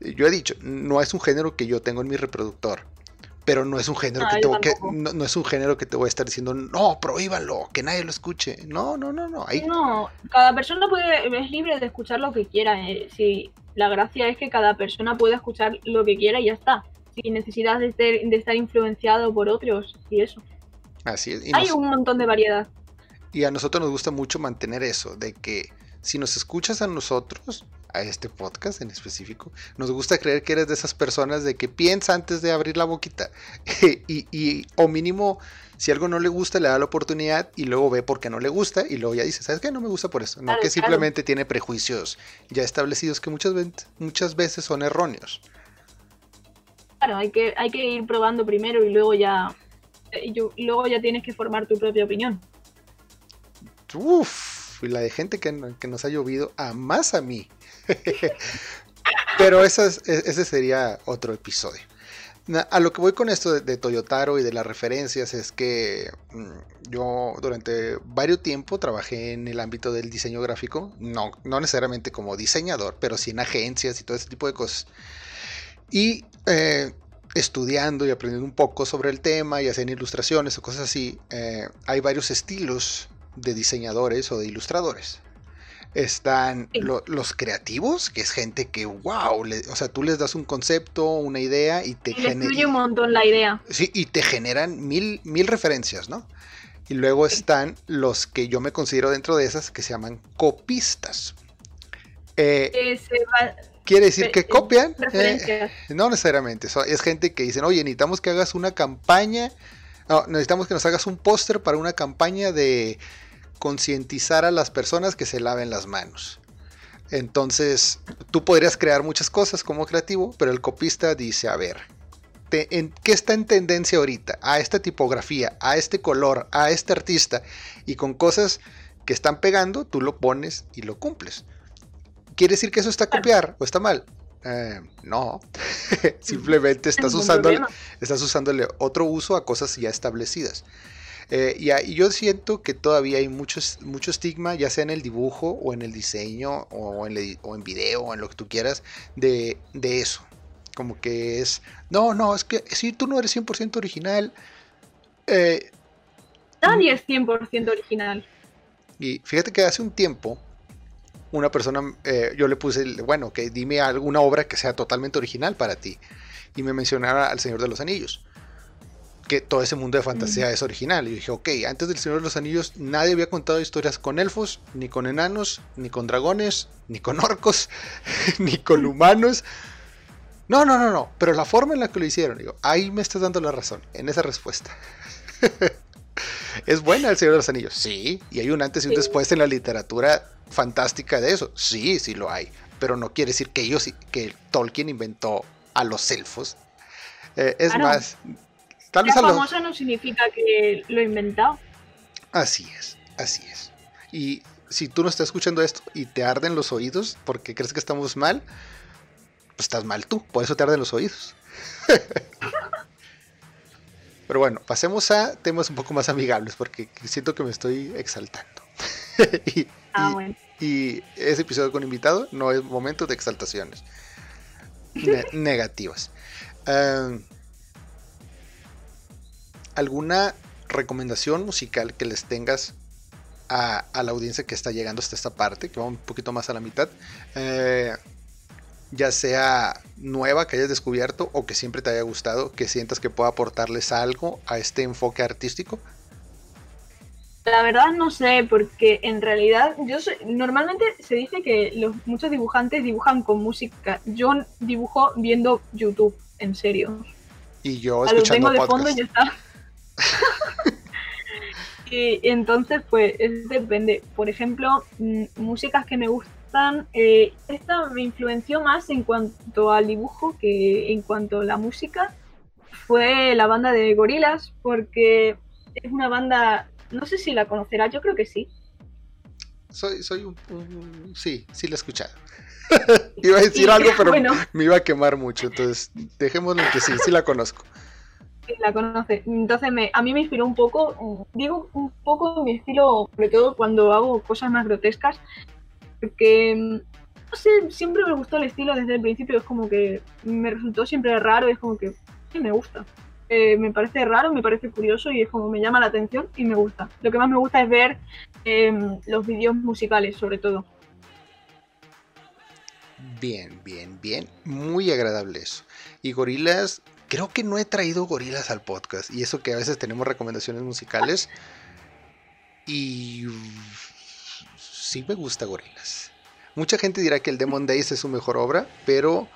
Yo he dicho, no es un género que yo tengo en mi reproductor. Pero no es un género que, tengo que no, es un género que te voy a estar diciendo, no, prohíbalo, que nadie lo escuche. No, no, no, no. No, cada persona puede, es libre de escuchar lo que quiera. Eh, si la gracia es que cada persona pueda escuchar lo que quiera y ya está, sin necesidad de, estar influenciado por otros y eso. Así es. Hay un montón de variedad. Y a nosotros nos gusta mucho mantener eso, de que si nos escuchas a nosotros, a este podcast en específico, nos gusta creer que eres de esas personas de que piensa antes de abrir la boquita y, y, o mínimo si algo no le gusta le da la oportunidad y luego ve por qué no le gusta y luego ya dice, ¿sabes qué? No me gusta por eso. No que simplemente tiene prejuicios ya establecidos que muchas, muchas veces son erróneos. Claro, hay que, hay que ir probando primero y luego ya, eh, y luego ya tienes que formar tu propia opinión. Uf, y la de gente que, nos ha llovido a más a mí. Pero ese sería otro episodio a lo que voy con esto de, Toyotaro y de las referencias es que mm, yo durante varios tiempo trabajé en el ámbito del diseño gráfico, no, no necesariamente como diseñador, pero sí en agencias y todo ese tipo de cosas. Y eh, estudiando y aprendiendo un poco sobre el tema y haciendo ilustraciones o cosas así, eh, hay varios estilos de diseñadores o de ilustradores. Están los creativos, que es gente que, wow, o sea, tú les das un concepto, una idea y te generan... un montón la idea. Sí, y te generan mil, mil referencias, ¿no? Y luego están los que yo me considero dentro de esas que se llaman copistas. Eh, quiere decir que copian. Eh, no necesariamente. Es gente que dicen, oye, necesitamos que hagas una campaña. No, necesitamos que nos hagas un póster para una campaña de concientizar a las personas que se laven las manos. Entonces, tú podrías crear muchas cosas como creativo, pero el copista dice, a ver, en, ¿qué está en tendencia ahorita? A esta tipografía, a este color, a este artista, y con cosas que están pegando, tú lo pones y lo cumples. ¿Quiere decir que eso está copiar o está mal? Eh, no, simplemente estás, usando, estás usándole otro uso a cosas ya establecidas. Eh, y, yo siento que todavía hay mucho, mucho estigma, ya sea en el dibujo o en el diseño o en, o en video o en lo que tú quieras, de, eso. Como que es, no, no, es que si tú no eres 100% original. Eh, Nadie es 100% original. Y fíjate que hace un tiempo, una persona, eh, yo le puse, bueno, que dime alguna obra que sea totalmente original para ti. Y me mencionaba al Señor de los Anillos que todo ese mundo de fantasía es original. Y dije, ok, antes del Señor de los Anillos nadie había contado historias con elfos, ni con enanos, ni con dragones, ni con orcos, ni con humanos. No, no, no, no. Pero la forma en la que lo hicieron, digo, ahí me estás dando la razón, en esa respuesta. ¿Es buena el Señor de los Anillos? Sí. Y hay un antes y un después en la literatura fantástica de eso. Sí, sí lo hay. Pero no quiere decir que ellos, que Tolkien inventó a los elfos. Eh, es más, Tal vez famosa no significa que lo he inventado. Así es, así es. Y si tú no estás escuchando esto y te arden los oídos porque crees que estamos mal, pues estás mal tú, por eso te arden los oídos. Pero bueno, pasemos a temas un poco más amigables porque siento que me estoy exaltando. y, ah, bueno. y, ese episodio con invitado no es momento de exaltaciones negativas. Um, ¿Alguna recomendación musical que les tengas a, la audiencia que está llegando hasta esta parte, que va un poquito más a la mitad? Eh, ya sea nueva que hayas descubierto o que siempre te haya gustado, que sientas que pueda aportarles algo a este enfoque artístico? La verdad no sé, porque en realidad yo normalmente se dice que los muchos dibujantes dibujan con música. Yo dibujo viendo YouTube, en serio. Y yo escuchando lo tengo de fondo y ya está. y entonces, pues, depende. Por ejemplo, mm, músicas que me gustan. Eh, esta me influenció más en cuanto al dibujo que en cuanto a la música. Fue la banda de Gorilas, porque es una banda. No sé si la conocerás, yo creo que sí. Soy, soy un, Sí, sí la he escuchado. iba a decir algo, pero me iba a quemar mucho. Entonces, dejémoslo que sí, sí la conozco la conoce. Entonces me, a mí me inspiró un poco, digo un poco mi estilo, sobre todo cuando hago cosas más grotescas, porque no sé, siempre me gustó el estilo desde el principio, es como que me resultó siempre raro, es como que sí, me gusta. Eh, me parece raro, me parece curioso y es como me llama la atención y me gusta. Lo que más me gusta es ver em, los vídeos musicales, sobre todo. Bien, bien, bien. Muy agradable eso. Y Gorilas Creo que no he traído gorilas al podcast. Y eso que a veces tenemos recomendaciones musicales. Y sí me gusta gorilas. Mucha gente dirá que el Demon Days es su mejor obra, pero...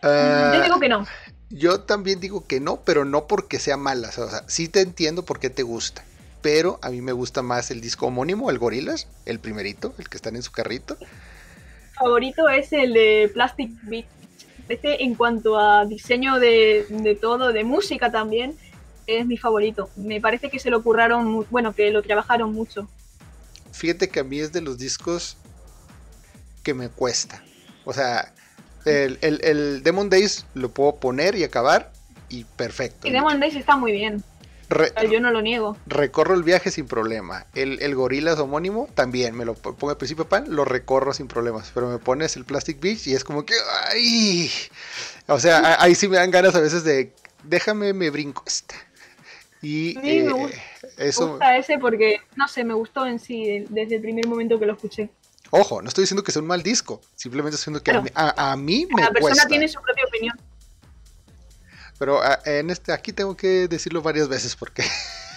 yo ah, digo que no. Yo también digo que no, pero no porque sea mala. O sea, sí te entiendo por qué te gusta. Pero a mí me gusta más el disco homónimo, el Gorilas, el primerito, el que están en su carrito. favorito es el de Plastic Beat este en cuanto a diseño de, todo, de música también, es mi favorito. Me parece que se lo curraron, bueno, que lo trabajaron mucho. Fíjate que a mí es de los discos que me cuesta. O sea, el, el, Demon Days lo puedo poner y acabar y perfecto. Y Demon Days está muy bien yo no lo niego. Recorro el viaje sin problema. El, el Gorilas homónimo también me lo pongo al principio pan, lo recorro sin problemas. Pero me pones el Plastic Beach y es como que. ¡Ay! O sea, ahí sí me dan ganas a veces de. Déjame, me brinco esta. Y me eh, gusta, eso... ese porque, no sé, me gustó en sí desde el primer momento que lo escuché. Ojo, no estoy diciendo que sea un mal disco, simplemente estoy diciendo que a, mí, a, mí me Cada persona tiene su propia opinión. Pero ah, en este, aquí tengo que decirlo varias veces porque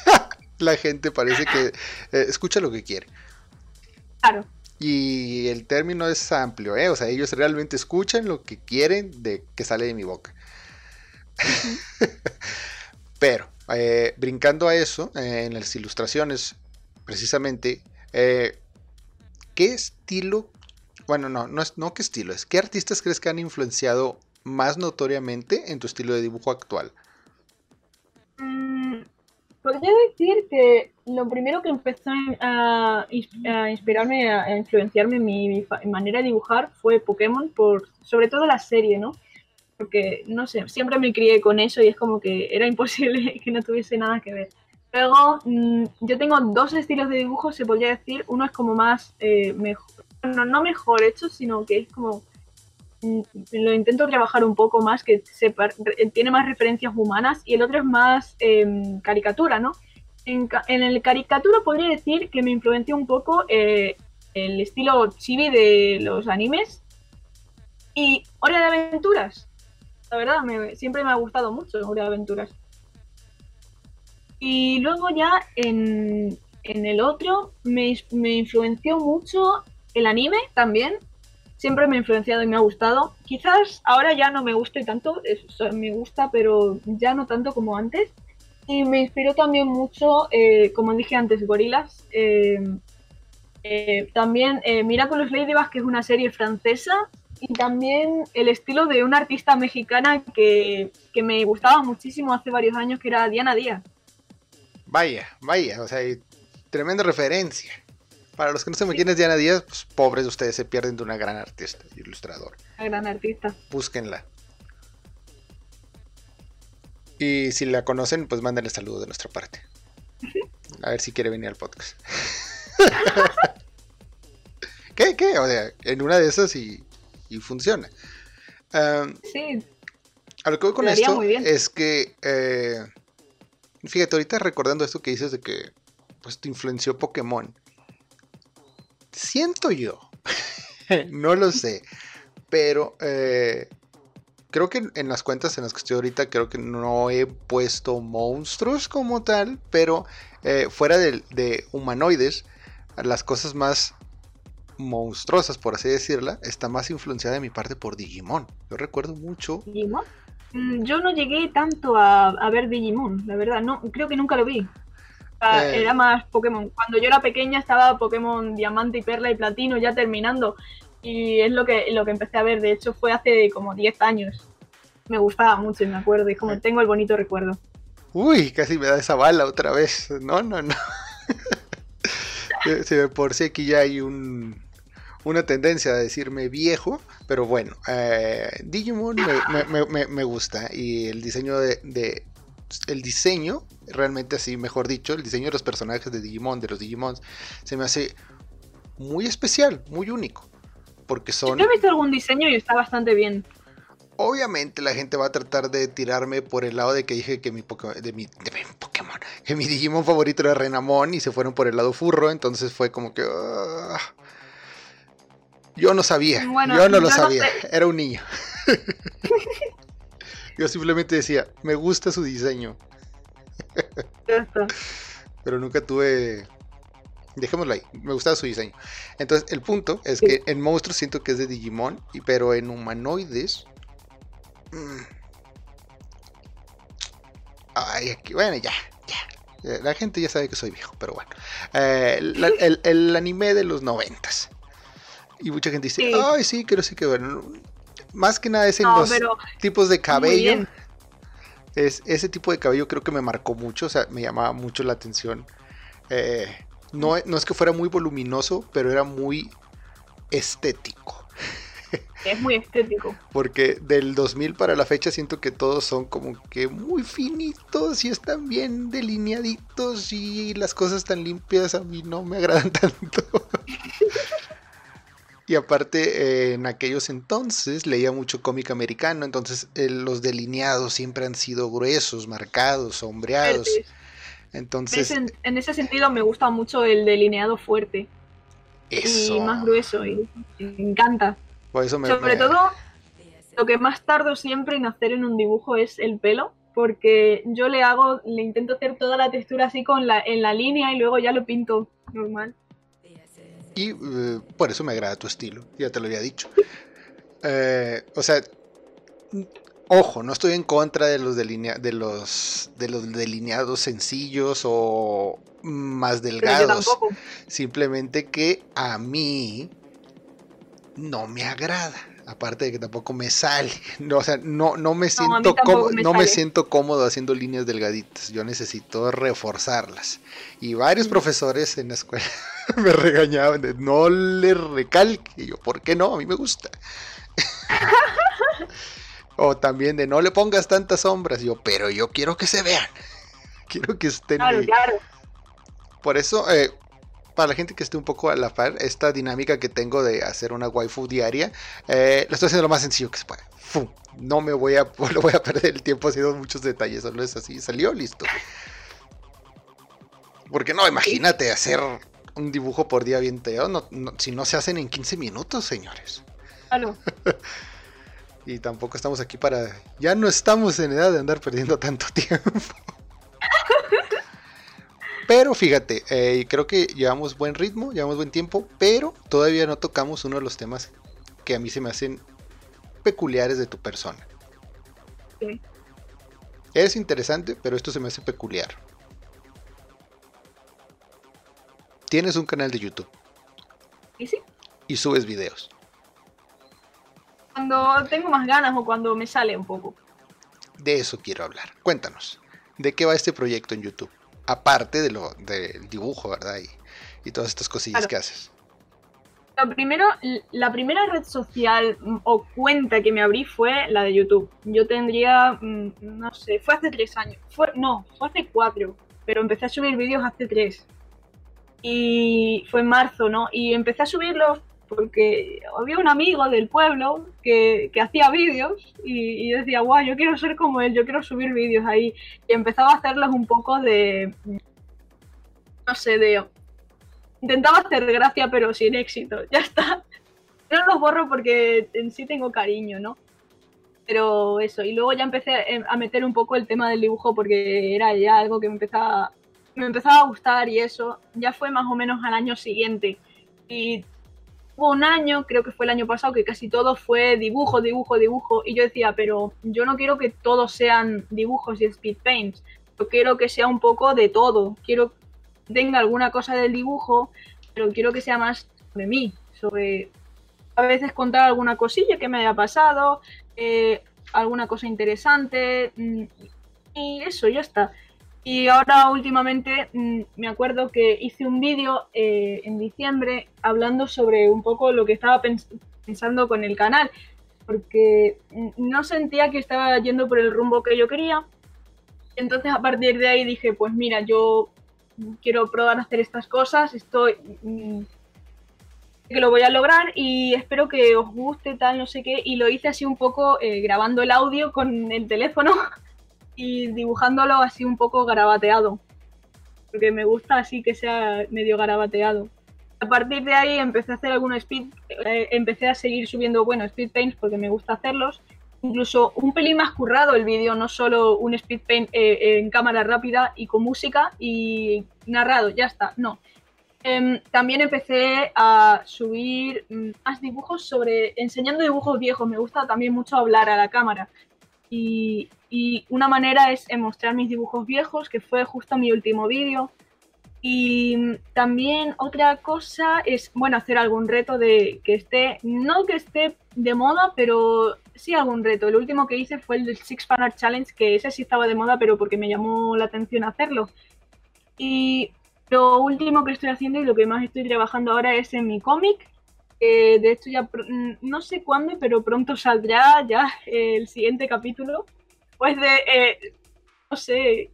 la gente parece que eh, escucha lo que quiere. Claro. Y el término es amplio, ¿eh? O sea, ellos realmente escuchan lo que quieren de que sale de mi boca. Pero, eh, brincando a eso, eh, en las ilustraciones, precisamente, ¿qué estilo? Bueno, no, no es no qué estilo es. ¿Qué artistas crees que han influenciado más notoriamente en tu estilo de dibujo actual? Mm, podría decir que lo primero que empezó a, inspirarme, a, influenciarme en mi manera de dibujar fue Pokémon, por sobre todo la serie, ¿no? Porque, no sé, siempre me crié con eso y es como que era imposible que no tuviese nada que ver. Luego, mm, yo tengo dos estilos de dibujo, se podría decir. Uno es como más, eh, no, no mejor hecho, sino que es como lo intento trabajar un poco más, que tiene más referencias humanas, y el otro es más em, caricatura, ¿no? En, el caricatura podría decir que me influenció un poco eh, el estilo chibi de los animes y Hora de Aventuras. La verdad, siempre me ha gustado mucho Hora de Aventuras. Y luego ya en, el otro me, me influenció mucho el anime también, siempre me ha influenciado y me ha gustado. Quizás ahora ya no me guste tanto, me gusta, pero ya no tanto como antes. Y me inspiró también mucho, eh, como dije antes, Gorilas. Eh, eh, también Miraculous Ladybug, que es una serie francesa. Y también el estilo de una artista mexicana que, que me gustaba muchísimo hace varios años, que era Diana Díaz. Vaya, vaya, o sea, tremenda referencia. Para los que no saben quién es Diana Díaz, pues pobres de ustedes se pierden de una gran artista y ilustradora. Una gran artista. Búsquenla. Y si la conocen, pues mándenle saludos de nuestra parte. A ver si quiere venir al podcast. ¿Qué? ¿Qué? O sea, en una de esas y, funciona. sí. A lo que voy con esto es que, eh, fíjate, ahorita recordando esto que dices de que pues te influenció Pokémon siento yo, no lo sé, pero eh, creo que en las cuentas en las que estoy ahorita, creo que no he puesto monstruos como tal, pero eh, fuera de, humanoides, las cosas más monstruosas, por así decirla, está más influenciada de mi parte por Digimon. Yo recuerdo mucho. ¿Digimon? Mm, yo no llegué tanto a, a, ver Digimon, la verdad, no, creo que nunca lo vi. Eh. Era más Pokémon. Cuando yo era pequeña estaba Pokémon Diamante y Perla y Platino ya terminando. Y es lo que, lo que empecé a ver. De hecho, fue hace como 10 años. Me gustaba mucho y me acuerdo. Y como eh. tengo el bonito recuerdo. Uy, casi me da esa bala otra vez. No, no, no. Se por sí aquí ya hay un, una tendencia a decirme viejo, pero bueno, eh, Digimon me, me, me, gusta y el diseño de, el diseño, realmente así, mejor dicho, el diseño de los personajes de Digimon, de los Digimons, se me hace muy especial, muy único. Porque son. Yo he visto algún diseño y está bastante bien. Obviamente la gente va a tratar de tirarme por el lado de que dije que mi Pokémon, de mi, Pokémon, que mi Digimon favorito era Renamon y se fueron por el lado furro, entonces fue como que... Ah, yo no sabía, yo no lo sabía, era un niño. Yo simplemente decía, me gusta su diseño. Pero nunca tuve. Dejémoslo ahí, me gustaba su diseño. Entonces, el punto es que en monstruos siento que es de Digimon, pero en humanoides. Mm, ay, aquí, bueno, ya, ya. La gente ya sabe que soy viejo, pero bueno. Eh, el, anime de los noventas. Y mucha gente dice, ay, sí, quiero sí que bueno más que nada es en los tipos de cabello. Es, ese tipo de cabello creo que me marcó mucho, o sea, me llamaba mucho la atención. Eh, no, no es que fuera muy voluminoso, pero era muy estético. Es muy estético. Porque del 2000 para la fecha siento que todos son como que muy finitos y están bien delineaditos y las cosas tan limpias a mí no me agradan tanto. Y aparte, eh, en aquellos entonces leía mucho cómic americano, entonces eh, los delineados siempre han sido gruesos, marcados, sombreados. Entonces... En, ese sentido me gusta mucho el delineado fuerte. Eso. Y más grueso, y me encanta. Sobre todo, lo que más tardo siempre en hacer en un dibujo es el pelo, porque yo le hago, le intento hacer toda la textura así con la, en la línea y luego ya lo pinto normal. Y eh, por eso me agrada tu estilo, ya te lo había dicho. Eh, o sea, ojo, no estoy en contra de los, de los, de los delineados sencillos o más delgados. Simplemente que a mí no me agrada. Aparte de que tampoco me sale. No, o sea, no, no me siento cómodo, no me siento cómodo haciendo líneas delgaditas. Yo necesito reforzarlas. Y varios profesores en la escuela me regañaban de no le recalque. Y yo, ¿por qué no? A mí me gusta. o también de no le pongas tantas sombras. Y yo, pero yo quiero que se vean. Quiero que estén. Claro, claro. Por eso, eh, para la gente que esté un poco a la par, esta dinámica que tengo de hacer una waifu diaria, eh, lo estoy haciendo lo más sencillo que se puede. No me voy a, voy a perder el tiempo haciendo muchos detalles, solo es así, salió, listo. Porque no, imagínate hacer un dibujo por día bien teo, no, si no se hacen en 15 minutos, señores. y tampoco estamos aquí para... Ya no estamos en edad de andar perdiendo tanto tiempo. Pero fíjate, eh, creo que llevamos buen ritmo, llevamos buen tiempo, pero todavía no tocamos uno de los temas que a mí se me hacen peculiares de tu persona. Es interesante, pero esto se me hace peculiar. Tienes un canal de YouTube. ¿Y sí? Y subes videos. Cuando tengo más ganas o cuando me sale un poco. De eso quiero hablar. Cuéntanos. ¿De qué va este proyecto en YouTube? Aparte de lo del dibujo, ¿verdad? Y, todas estas cosillas que haces. Lo primero, la primera red social mm, o cuenta que me abrí fue la de YouTube. Yo tendría, mm, no sé, fue hace tres años. Fue, no, fue hace cuatro, pero empecé a subir vídeos hace tres. Y fue en marzo, ¿no? Y empecé a subirlos porque había un amigo del pueblo que, hacía vídeos y, decía, guau, yo quiero ser como él, yo quiero subir vídeos ahí. Y empezaba a hacerlos un poco de, no sé, de... Intentaba hacer gracia pero sin éxito, ya está. No los borro porque en sí tengo cariño, ¿no? Pero eso, y luego ya empecé a meter un poco el tema del dibujo porque era ya algo que me empezaba, me empezaba a gustar y eso. Ya fue más o menos al año siguiente. Y un año, creo que fue el año pasado, que casi todo fue dibujo, dibujo, dibujo. Y yo decía, pero yo no quiero que todos sean dibujos y speed paints. Yo quiero que sea un poco de todo. Quiero que tenga alguna cosa del dibujo, pero quiero que sea más de mí. Sobre a veces contar alguna cosilla que me haya pasado, eh, alguna cosa interesante. Mm, y eso, ya está. Y ahora últimamente mm, me acuerdo que hice un vídeo eh, en diciembre hablando sobre un poco lo que estaba pensando con el canal, porque mm, no sentía que estaba yendo por el rumbo que yo quería. Entonces a partir de ahí dije, pues mira, yo quiero probar a hacer estas cosas, estoy mm, que lo voy a lograr y espero que os guste tal, no sé qué. Y lo hice así un poco eh, grabando el audio con el teléfono y dibujándolo así un poco garabateado, porque me gusta así que sea medio garabateado. A partir de ahí empecé a hacer algunos speed, eh, empecé a seguir subiendo, bueno, speed paints porque me gusta hacerlos. Incluso un pelín más currado el vídeo, no solo un speed paint eh, en cámara rápida y con música y narrado, ya está, no. Em, también empecé a subir mm, más dibujos sobre, enseñando dibujos viejos, me gusta también mucho hablar a la cámara. Y, y una manera es mostrar mis dibujos viejos, que fue justo mi último vídeo. Y también otra cosa es, bueno, hacer algún reto de que esté, no que esté de moda, pero sí algún reto. El último que hice fue el Six Fan Challenge, que ese sí estaba de moda, pero porque me llamó la atención hacerlo. Y lo último que estoy haciendo y lo que más estoy trabajando ahora es en mi cómic. de esto ya no sé cuándo, pero pronto saldrá ya el siguiente capítulo después de, eh, no sé,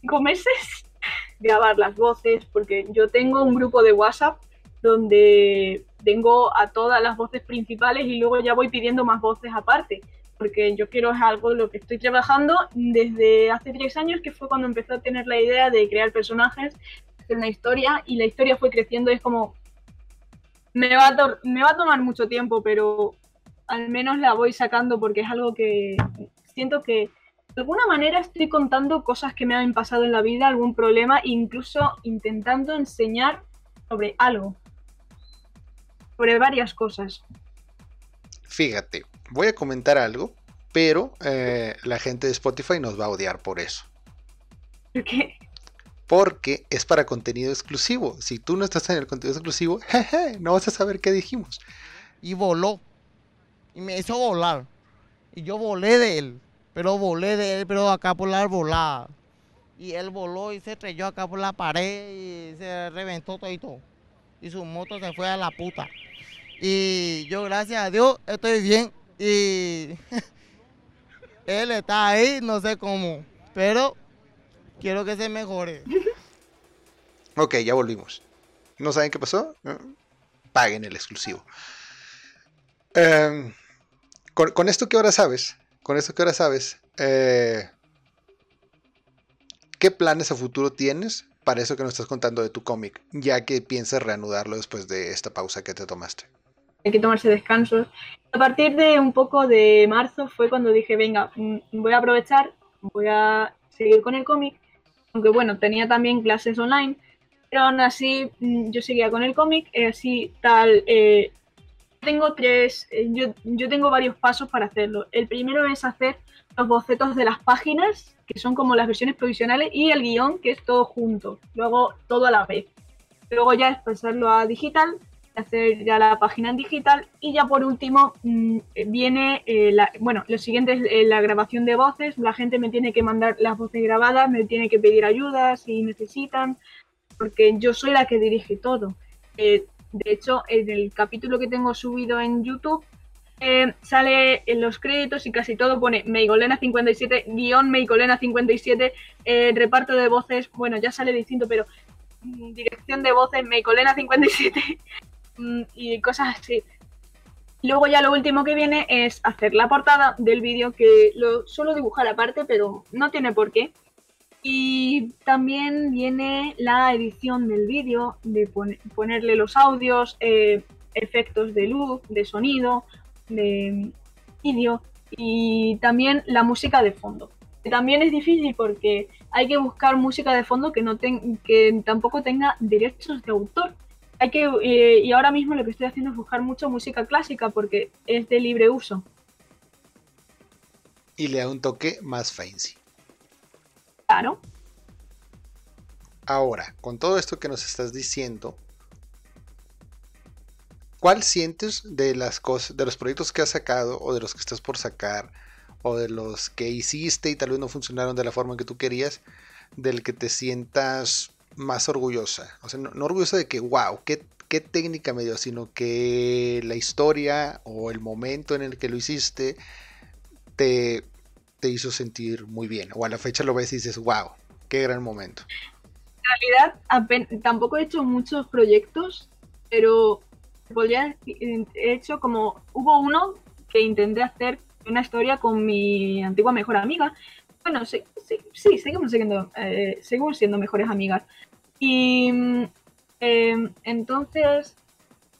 cinco meses, grabar las voces, porque yo tengo un grupo de WhatsApp donde tengo a todas las voces principales y luego ya voy pidiendo más voces aparte, porque yo quiero es algo lo que estoy trabajando desde hace tres años, que fue cuando empecé a tener la idea de crear personajes, hacer una historia, y la historia fue creciendo, es como, me va, a me va a tomar mucho tiempo, pero al menos la voy sacando porque es algo que siento que de alguna manera estoy contando cosas que me han pasado en la vida, algún problema, incluso intentando enseñar sobre algo, sobre varias cosas. Fíjate, voy a comentar algo, pero eh, la gente de Spotify nos va a odiar por eso. ¿Por qué? Porque es para contenido exclusivo. Si tú no estás en el contenido exclusivo, jeje, no vas a saber qué dijimos. Y voló. Y me hizo volar. Y yo volé de él. Pero volé de él, pero acá por la arbolada. Y él voló y se estrelló acá por la pared y se reventó todo y todo. Y su moto se fue a la puta. Y yo, gracias a Dios, estoy bien. Y él está ahí, no sé cómo. Pero quiero que se mejore. Ok, ya volvimos. ¿No saben qué pasó? Paguen el exclusivo. Em, con, esto que ahora sabes, con esto que ahora sabes, eh, ¿qué planes a futuro tienes para eso que nos estás contando de tu cómic, ya que piensas reanudarlo después de esta pausa que te tomaste? hay que tomarse descansos. A partir de un poco de marzo fue cuando dije, venga, mm, voy a aprovechar, voy a seguir con el cómic, aunque bueno, tenía también clases online, pero aún así mm, yo seguía con el cómic, eh, así tal. Eh, tengo tres, eh, yo, yo tengo varios pasos para hacerlo. El primero es hacer los bocetos de las páginas, que son como las versiones provisionales, y el guion, que es todo junto, luego todo a la vez. Luego ya es pasarlo a digital, hacer ya la página en digital y ya por último mm, viene, eh, la, bueno, lo siguiente es eh, la grabación de voces, la gente me tiene que mandar las voces grabadas, me tiene que pedir ayuda si necesitan, porque yo soy la que dirige todo. Eh, de hecho, en el capítulo que tengo subido en YouTube, sale en los créditos y casi todo pone Meigolena57, guion Meigolena57, reparto de voces, bueno, ya sale distinto, pero mm, dirección de voces Meicolena57 Mm, y cosas así. Luego ya lo último que viene es hacer la portada del vídeo que lo suelo dibujar aparte, pero no tiene por qué. Y también viene la edición del vídeo, de ponerle los audios, eh, efectos de luz, de sonido, de vídeo y también la música de fondo. También es difícil porque hay que buscar música de fondo que, no que tampoco tenga derechos de autor que, eh, y ahora mismo lo que estoy haciendo es buscar mucho música clásica porque es de libre uso. Y le da un toque más fancy. Ahora, con todo esto que nos estás diciendo, ¿cuál sientes de las cosas, de los proyectos que has sacado o de los que estás por sacar o de los que hiciste y tal vez no funcionaron de la forma que tú querías, del que te sientas más orgullosa. O sea, no, orgullosa de que, wow, qué técnica me dio, sino que la historia o el momento en el que lo hiciste te, te hizo sentir muy bien. O a la fecha lo ves y dices, wow, qué gran momento. En realidad, tampoco he hecho muchos proyectos, pero podría he hecho como hubo uno que intenté hacer una historia con mi antigua mejor amiga bueno, sí, sí, seguimos, siendo, eh, seguimos siendo mejores amigas. Y mm, em, entonces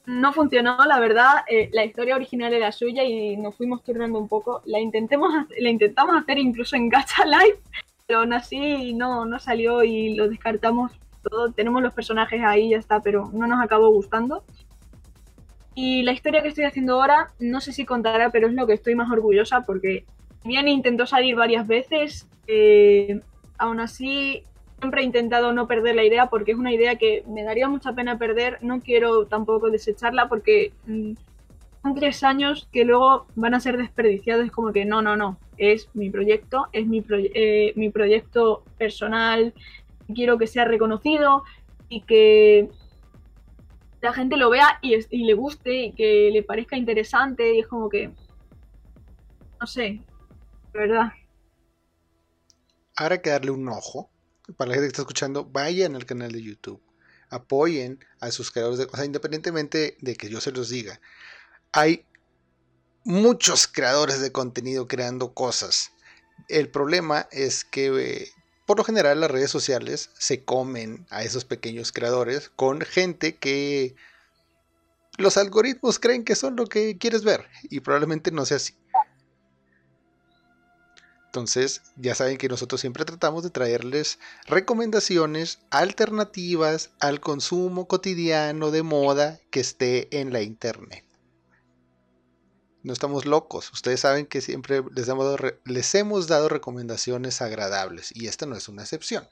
no funcionó, la verdad. Eh, la historia original era suya y nos fuimos turnando un poco. La, intentemos, la intentamos hacer incluso en Gacha Live, pero aún así no, no salió y lo descartamos todo. Tenemos los personajes ahí, ya está, pero no nos acabó gustando. Y la historia que estoy haciendo ahora, no sé si contará, pero es lo que estoy más orgullosa porque bien intentó salir varias veces, eh, aún así siempre he intentado no perder la idea porque es una idea que me daría mucha pena perder, no quiero tampoco desecharla porque mm, son tres años que luego van a ser desperdiciados, es como que no, no, no, es mi proyecto, es mi, eh, mi proyecto personal, quiero que sea reconocido y que la gente lo vea y, le guste y que le parezca interesante y es como que, no sé, verdad. Ahora hay que darle un ojo. Para la gente que está escuchando, vayan al canal de YouTube. Apoyen a sus creadores. De, o sea, independientemente de que yo se los diga, hay muchos creadores de contenido creando cosas. El problema es que eh, por lo general las redes sociales se comen a esos pequeños creadores con gente que los algoritmos creen que son lo que quieres ver y probablemente no sea así. Entonces, ya saben que nosotros siempre tratamos de traerles recomendaciones alternativas al consumo cotidiano de moda que esté en la internet. No estamos locos. Ustedes saben que siempre les hemos dado, recomendaciones agradables y esta no es una excepción.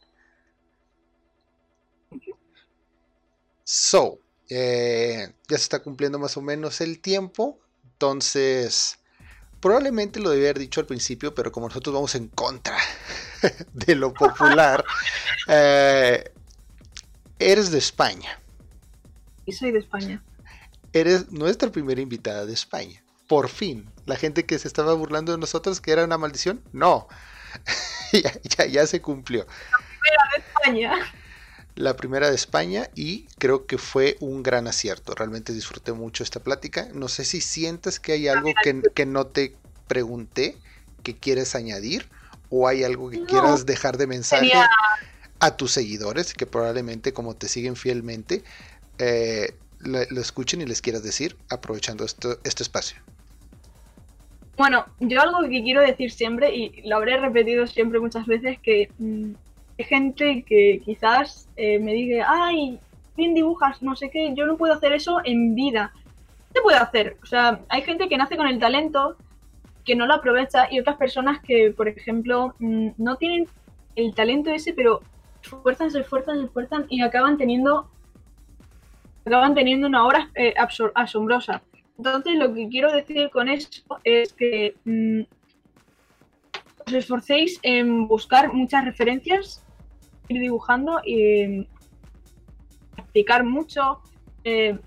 So, eh, ya se está cumpliendo más o menos el tiempo. Entonces, Probablemente lo debía haber dicho al principio, pero como nosotros vamos en contra de lo popular, eh, eres de España. Y soy de España. Eres nuestra primera invitada de España. Por fin. La gente que se estaba burlando de nosotros, que era una maldición, no. ya, ya se cumplió. La primera de España la primera de España y creo que fue un gran acierto. Realmente disfruté mucho esta plática. No sé si sientes que hay algo que, no te pregunté que quieres añadir o hay algo que quieras dejar de mensaje a tus seguidores que probablemente como te siguen fielmente eh, lo, escuchen y les quieras decir aprovechando este espacio. Bueno, yo algo que quiero decir siempre y lo habré repetido siempre muchas veces que... Mm, gente que quizás eh, me diga, ay, bien dibujas, no sé qué, yo no puedo hacer eso en vida. ¿Qué se puede hacer? O sea, hay gente que nace con el talento, que no lo aprovecha, y otras personas que, por ejemplo, mm, no tienen el talento ese, pero esfuerzan, se esfuerzan, se esfuerzan y acaban teniendo acaban teniendo una obra eh, asombrosa. Entonces, lo que quiero decir con esto es que mm, os esforcéis en buscar muchas referencias ir dibujando y practicar mucho eh,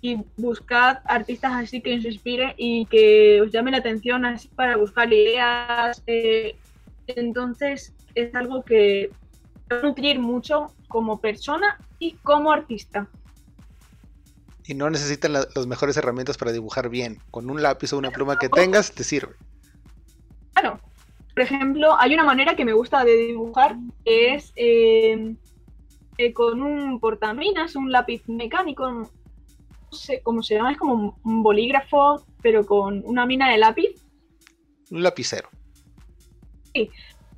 y buscar artistas así que os inspiren y que os llame la atención así para buscar ideas. Eh, entonces es algo que va a nutrir mucho como persona y como artista. Y no necesitan las mejores herramientas para dibujar bien. Con un lápiz o una pluma que tengas te sirve. Claro, por ejemplo, hay una manera que me gusta de dibujar, que es eh, eh, con un portaminas, un lápiz mecánico, no sé cómo se llama, es como un bolígrafo, pero con una mina de lápiz. Un lapicero. Sí.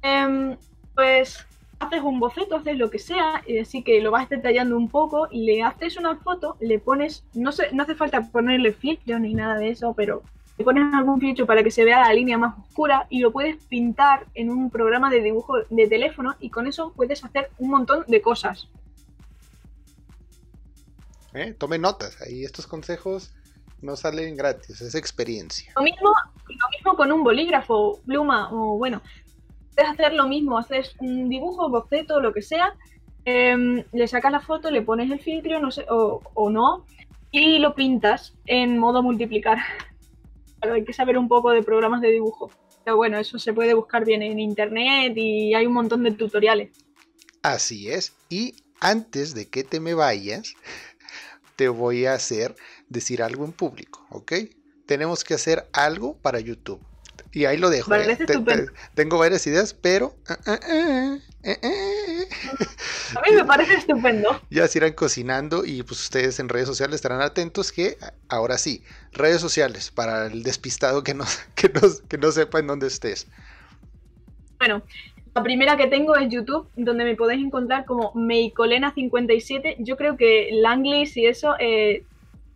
Em, pues haces un boceto, haces lo que sea, y así que lo vas detallando un poco, y le haces una foto, le pones, no, sé, no hace falta ponerle filtro ni nada de eso, pero le pones algún filtro para que se vea la línea más oscura y lo puedes pintar en un programa de dibujo de teléfono y con eso puedes hacer un montón de cosas. Eh, tome notas, ahí estos consejos no salen gratis, es experiencia. Lo mismo, lo mismo con un bolígrafo, pluma o bueno, puedes hacer lo mismo, haces un dibujo, boceto, lo que sea, em, le sacas la foto, le pones el filtro, no sé, o, o no, y lo pintas en modo multiplicar hay que saber un poco de programas de dibujo. Pero bueno, eso se puede buscar bien en internet y hay un montón de tutoriales. Así es. Y antes de que te me vayas, te voy a hacer decir algo en público, ¿ok? Tenemos que hacer algo para YouTube. Y ahí lo dejo. ¿eh? tengo varias ideas, pero... Uh, uh, uh, a mí me parece estupendo. Ya se irán cocinando y pues ustedes en redes sociales estarán atentos que ahora sí, redes sociales para el despistado que no, que que no sepa en dónde estés. Bueno, la primera que tengo es YouTube, donde me podéis encontrar como Meicolena57. Yo creo que Langlis y eso eh,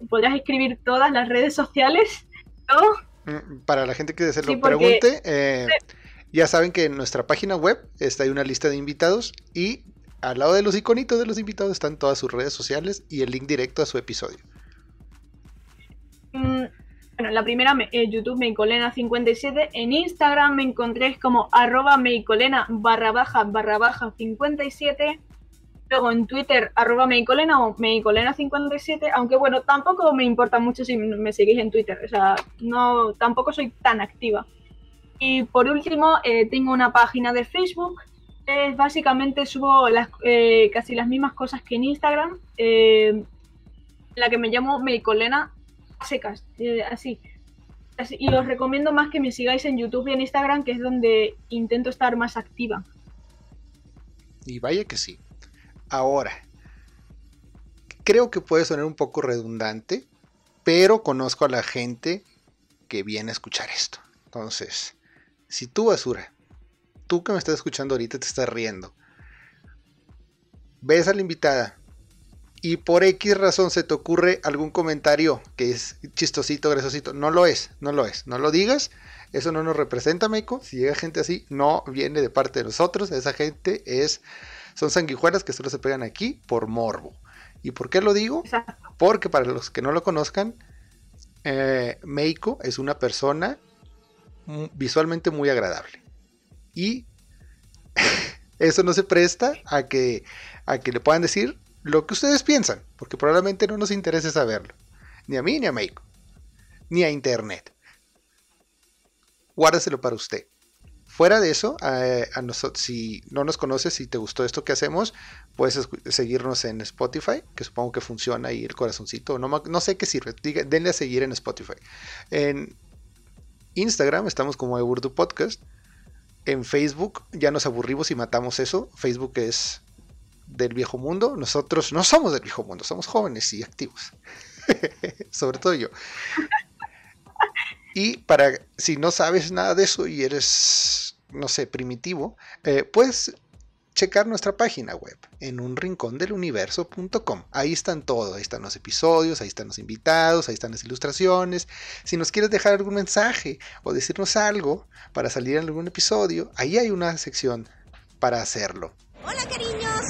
podrás escribir todas las redes sociales, ¿no? Mm, para la gente que se lo pregunte, eh, ya saben que en nuestra página web está ahí una lista de invitados y al lado de los iconitos de los invitados están todas sus redes sociales y el link directo a su episodio. Mm, bueno, la primera, eh, YouTube Meicolena57. En Instagram me encontré como arroba Meicolena barra baja barra baja 57. Luego en Twitter arroba Meicolena o Meicolena57. Aunque bueno, tampoco me importa mucho si me seguís en Twitter. O sea, no, tampoco soy tan activa. Y por último, eh, tengo una página de Facebook básicamente subo eh, casi las mismas cosas que en Instagram, eh, la que me llamo Meicolena Secas, eh, así. y os recomiendo más que me sigáis en YouTube y en Instagram, que es donde intento estar más activa. Y vaya que sí. Ahora, creo que puede sonar un poco redundante, pero conozco a la gente que viene a escuchar esto. Entonces, si tú, basura, tú que me estás escuchando ahorita te estás riendo, ves a la invitada y por X razón se te ocurre algún comentario que es chistosito, graciosito, no lo es, no lo es, no lo digas, eso no nos representa, Meiko. Si llega gente así, no viene de parte de nosotros, esa gente es, son sanguijuelas que solo se pegan aquí por morbo. ¿Y por qué lo digo? Porque para los que no lo conozcan, eh, Meiko es una persona visualmente muy agradable. Y eso no se presta a que, a que le puedan decir lo que ustedes piensan, porque probablemente no nos interese saberlo. Ni a mí ni a Meiko. Ni a Internet. Guárdaselo para usted. Fuera de eso, a, nosotros, si no nos conoces, si te gustó esto que hacemos, puedes seguirnos en Spotify, que supongo que funciona ahí el corazoncito. No, no sé qué sirve. denle a seguir en Spotify. En Instagram estamos como Eburdu Podcast. En Facebook ya nos aburrimos y matamos eso. Facebook es del viejo mundo. Nosotros no somos del viejo mundo, somos jóvenes y activos. Sobre todo yo. Y para, si no sabes nada de eso y eres, no sé, primitivo, eh, puedes checar nuestra página web en un rincón del universo.com. Ahí están todo, ahí están los episodios, ahí están los invitados, ahí están las ilustraciones. Si nos quieres dejar algún mensaje o decirnos algo para salir en algún episodio, ahí hay una sección para hacerlo. Hola cariños,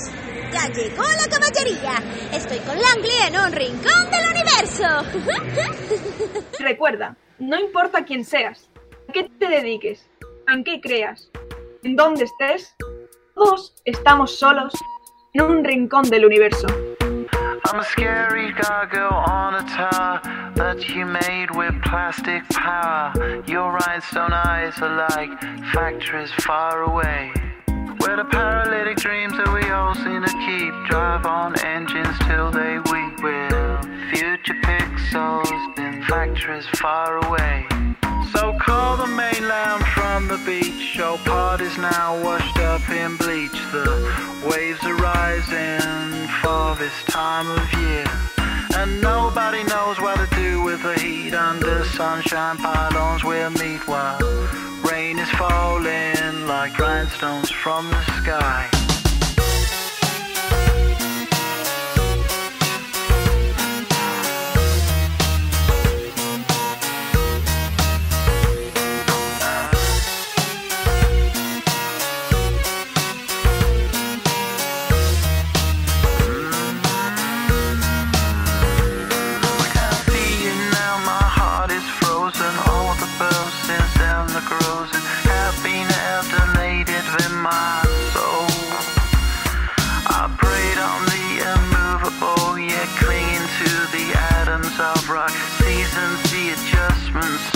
ya llegó la caballería. Estoy con Langley en un rincón del universo. Recuerda, no importa quién seas, a qué te dediques, en qué creas, en dónde estés, todos estamos solos en un rincón del universo. I'm a scary gargoyle on a tower that you made with plastic power. Your rhinestone eyes are like factories far away. Where the paralytic dreams that we all seem to keep drive on engines till they weep. With future pixels in factories far away. So call the mainland from the beach. Your part is now washed up in bleach. The waves are rising for this time of year. And nobody knows what to do with the heat under sunshine pylons we'll meet while rain is falling like grindstones from the sky.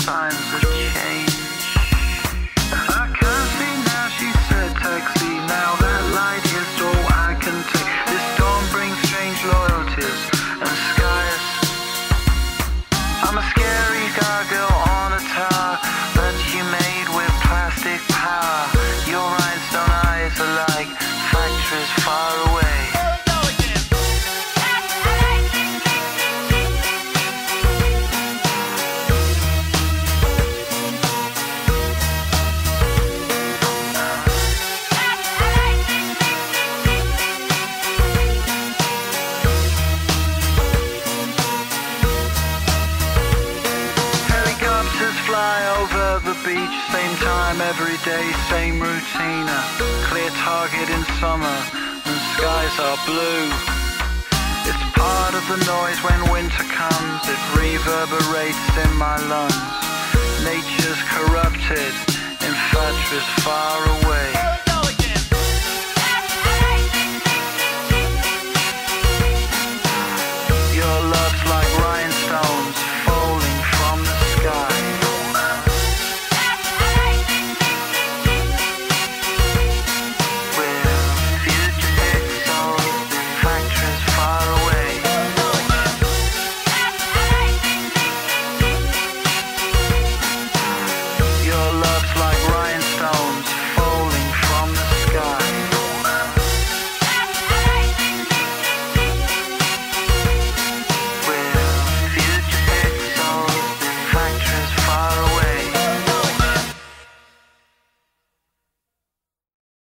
times. Skies are blue. It's part of the noise when winter comes, it reverberates in my lungs. Nature's corrupted, in factories far away.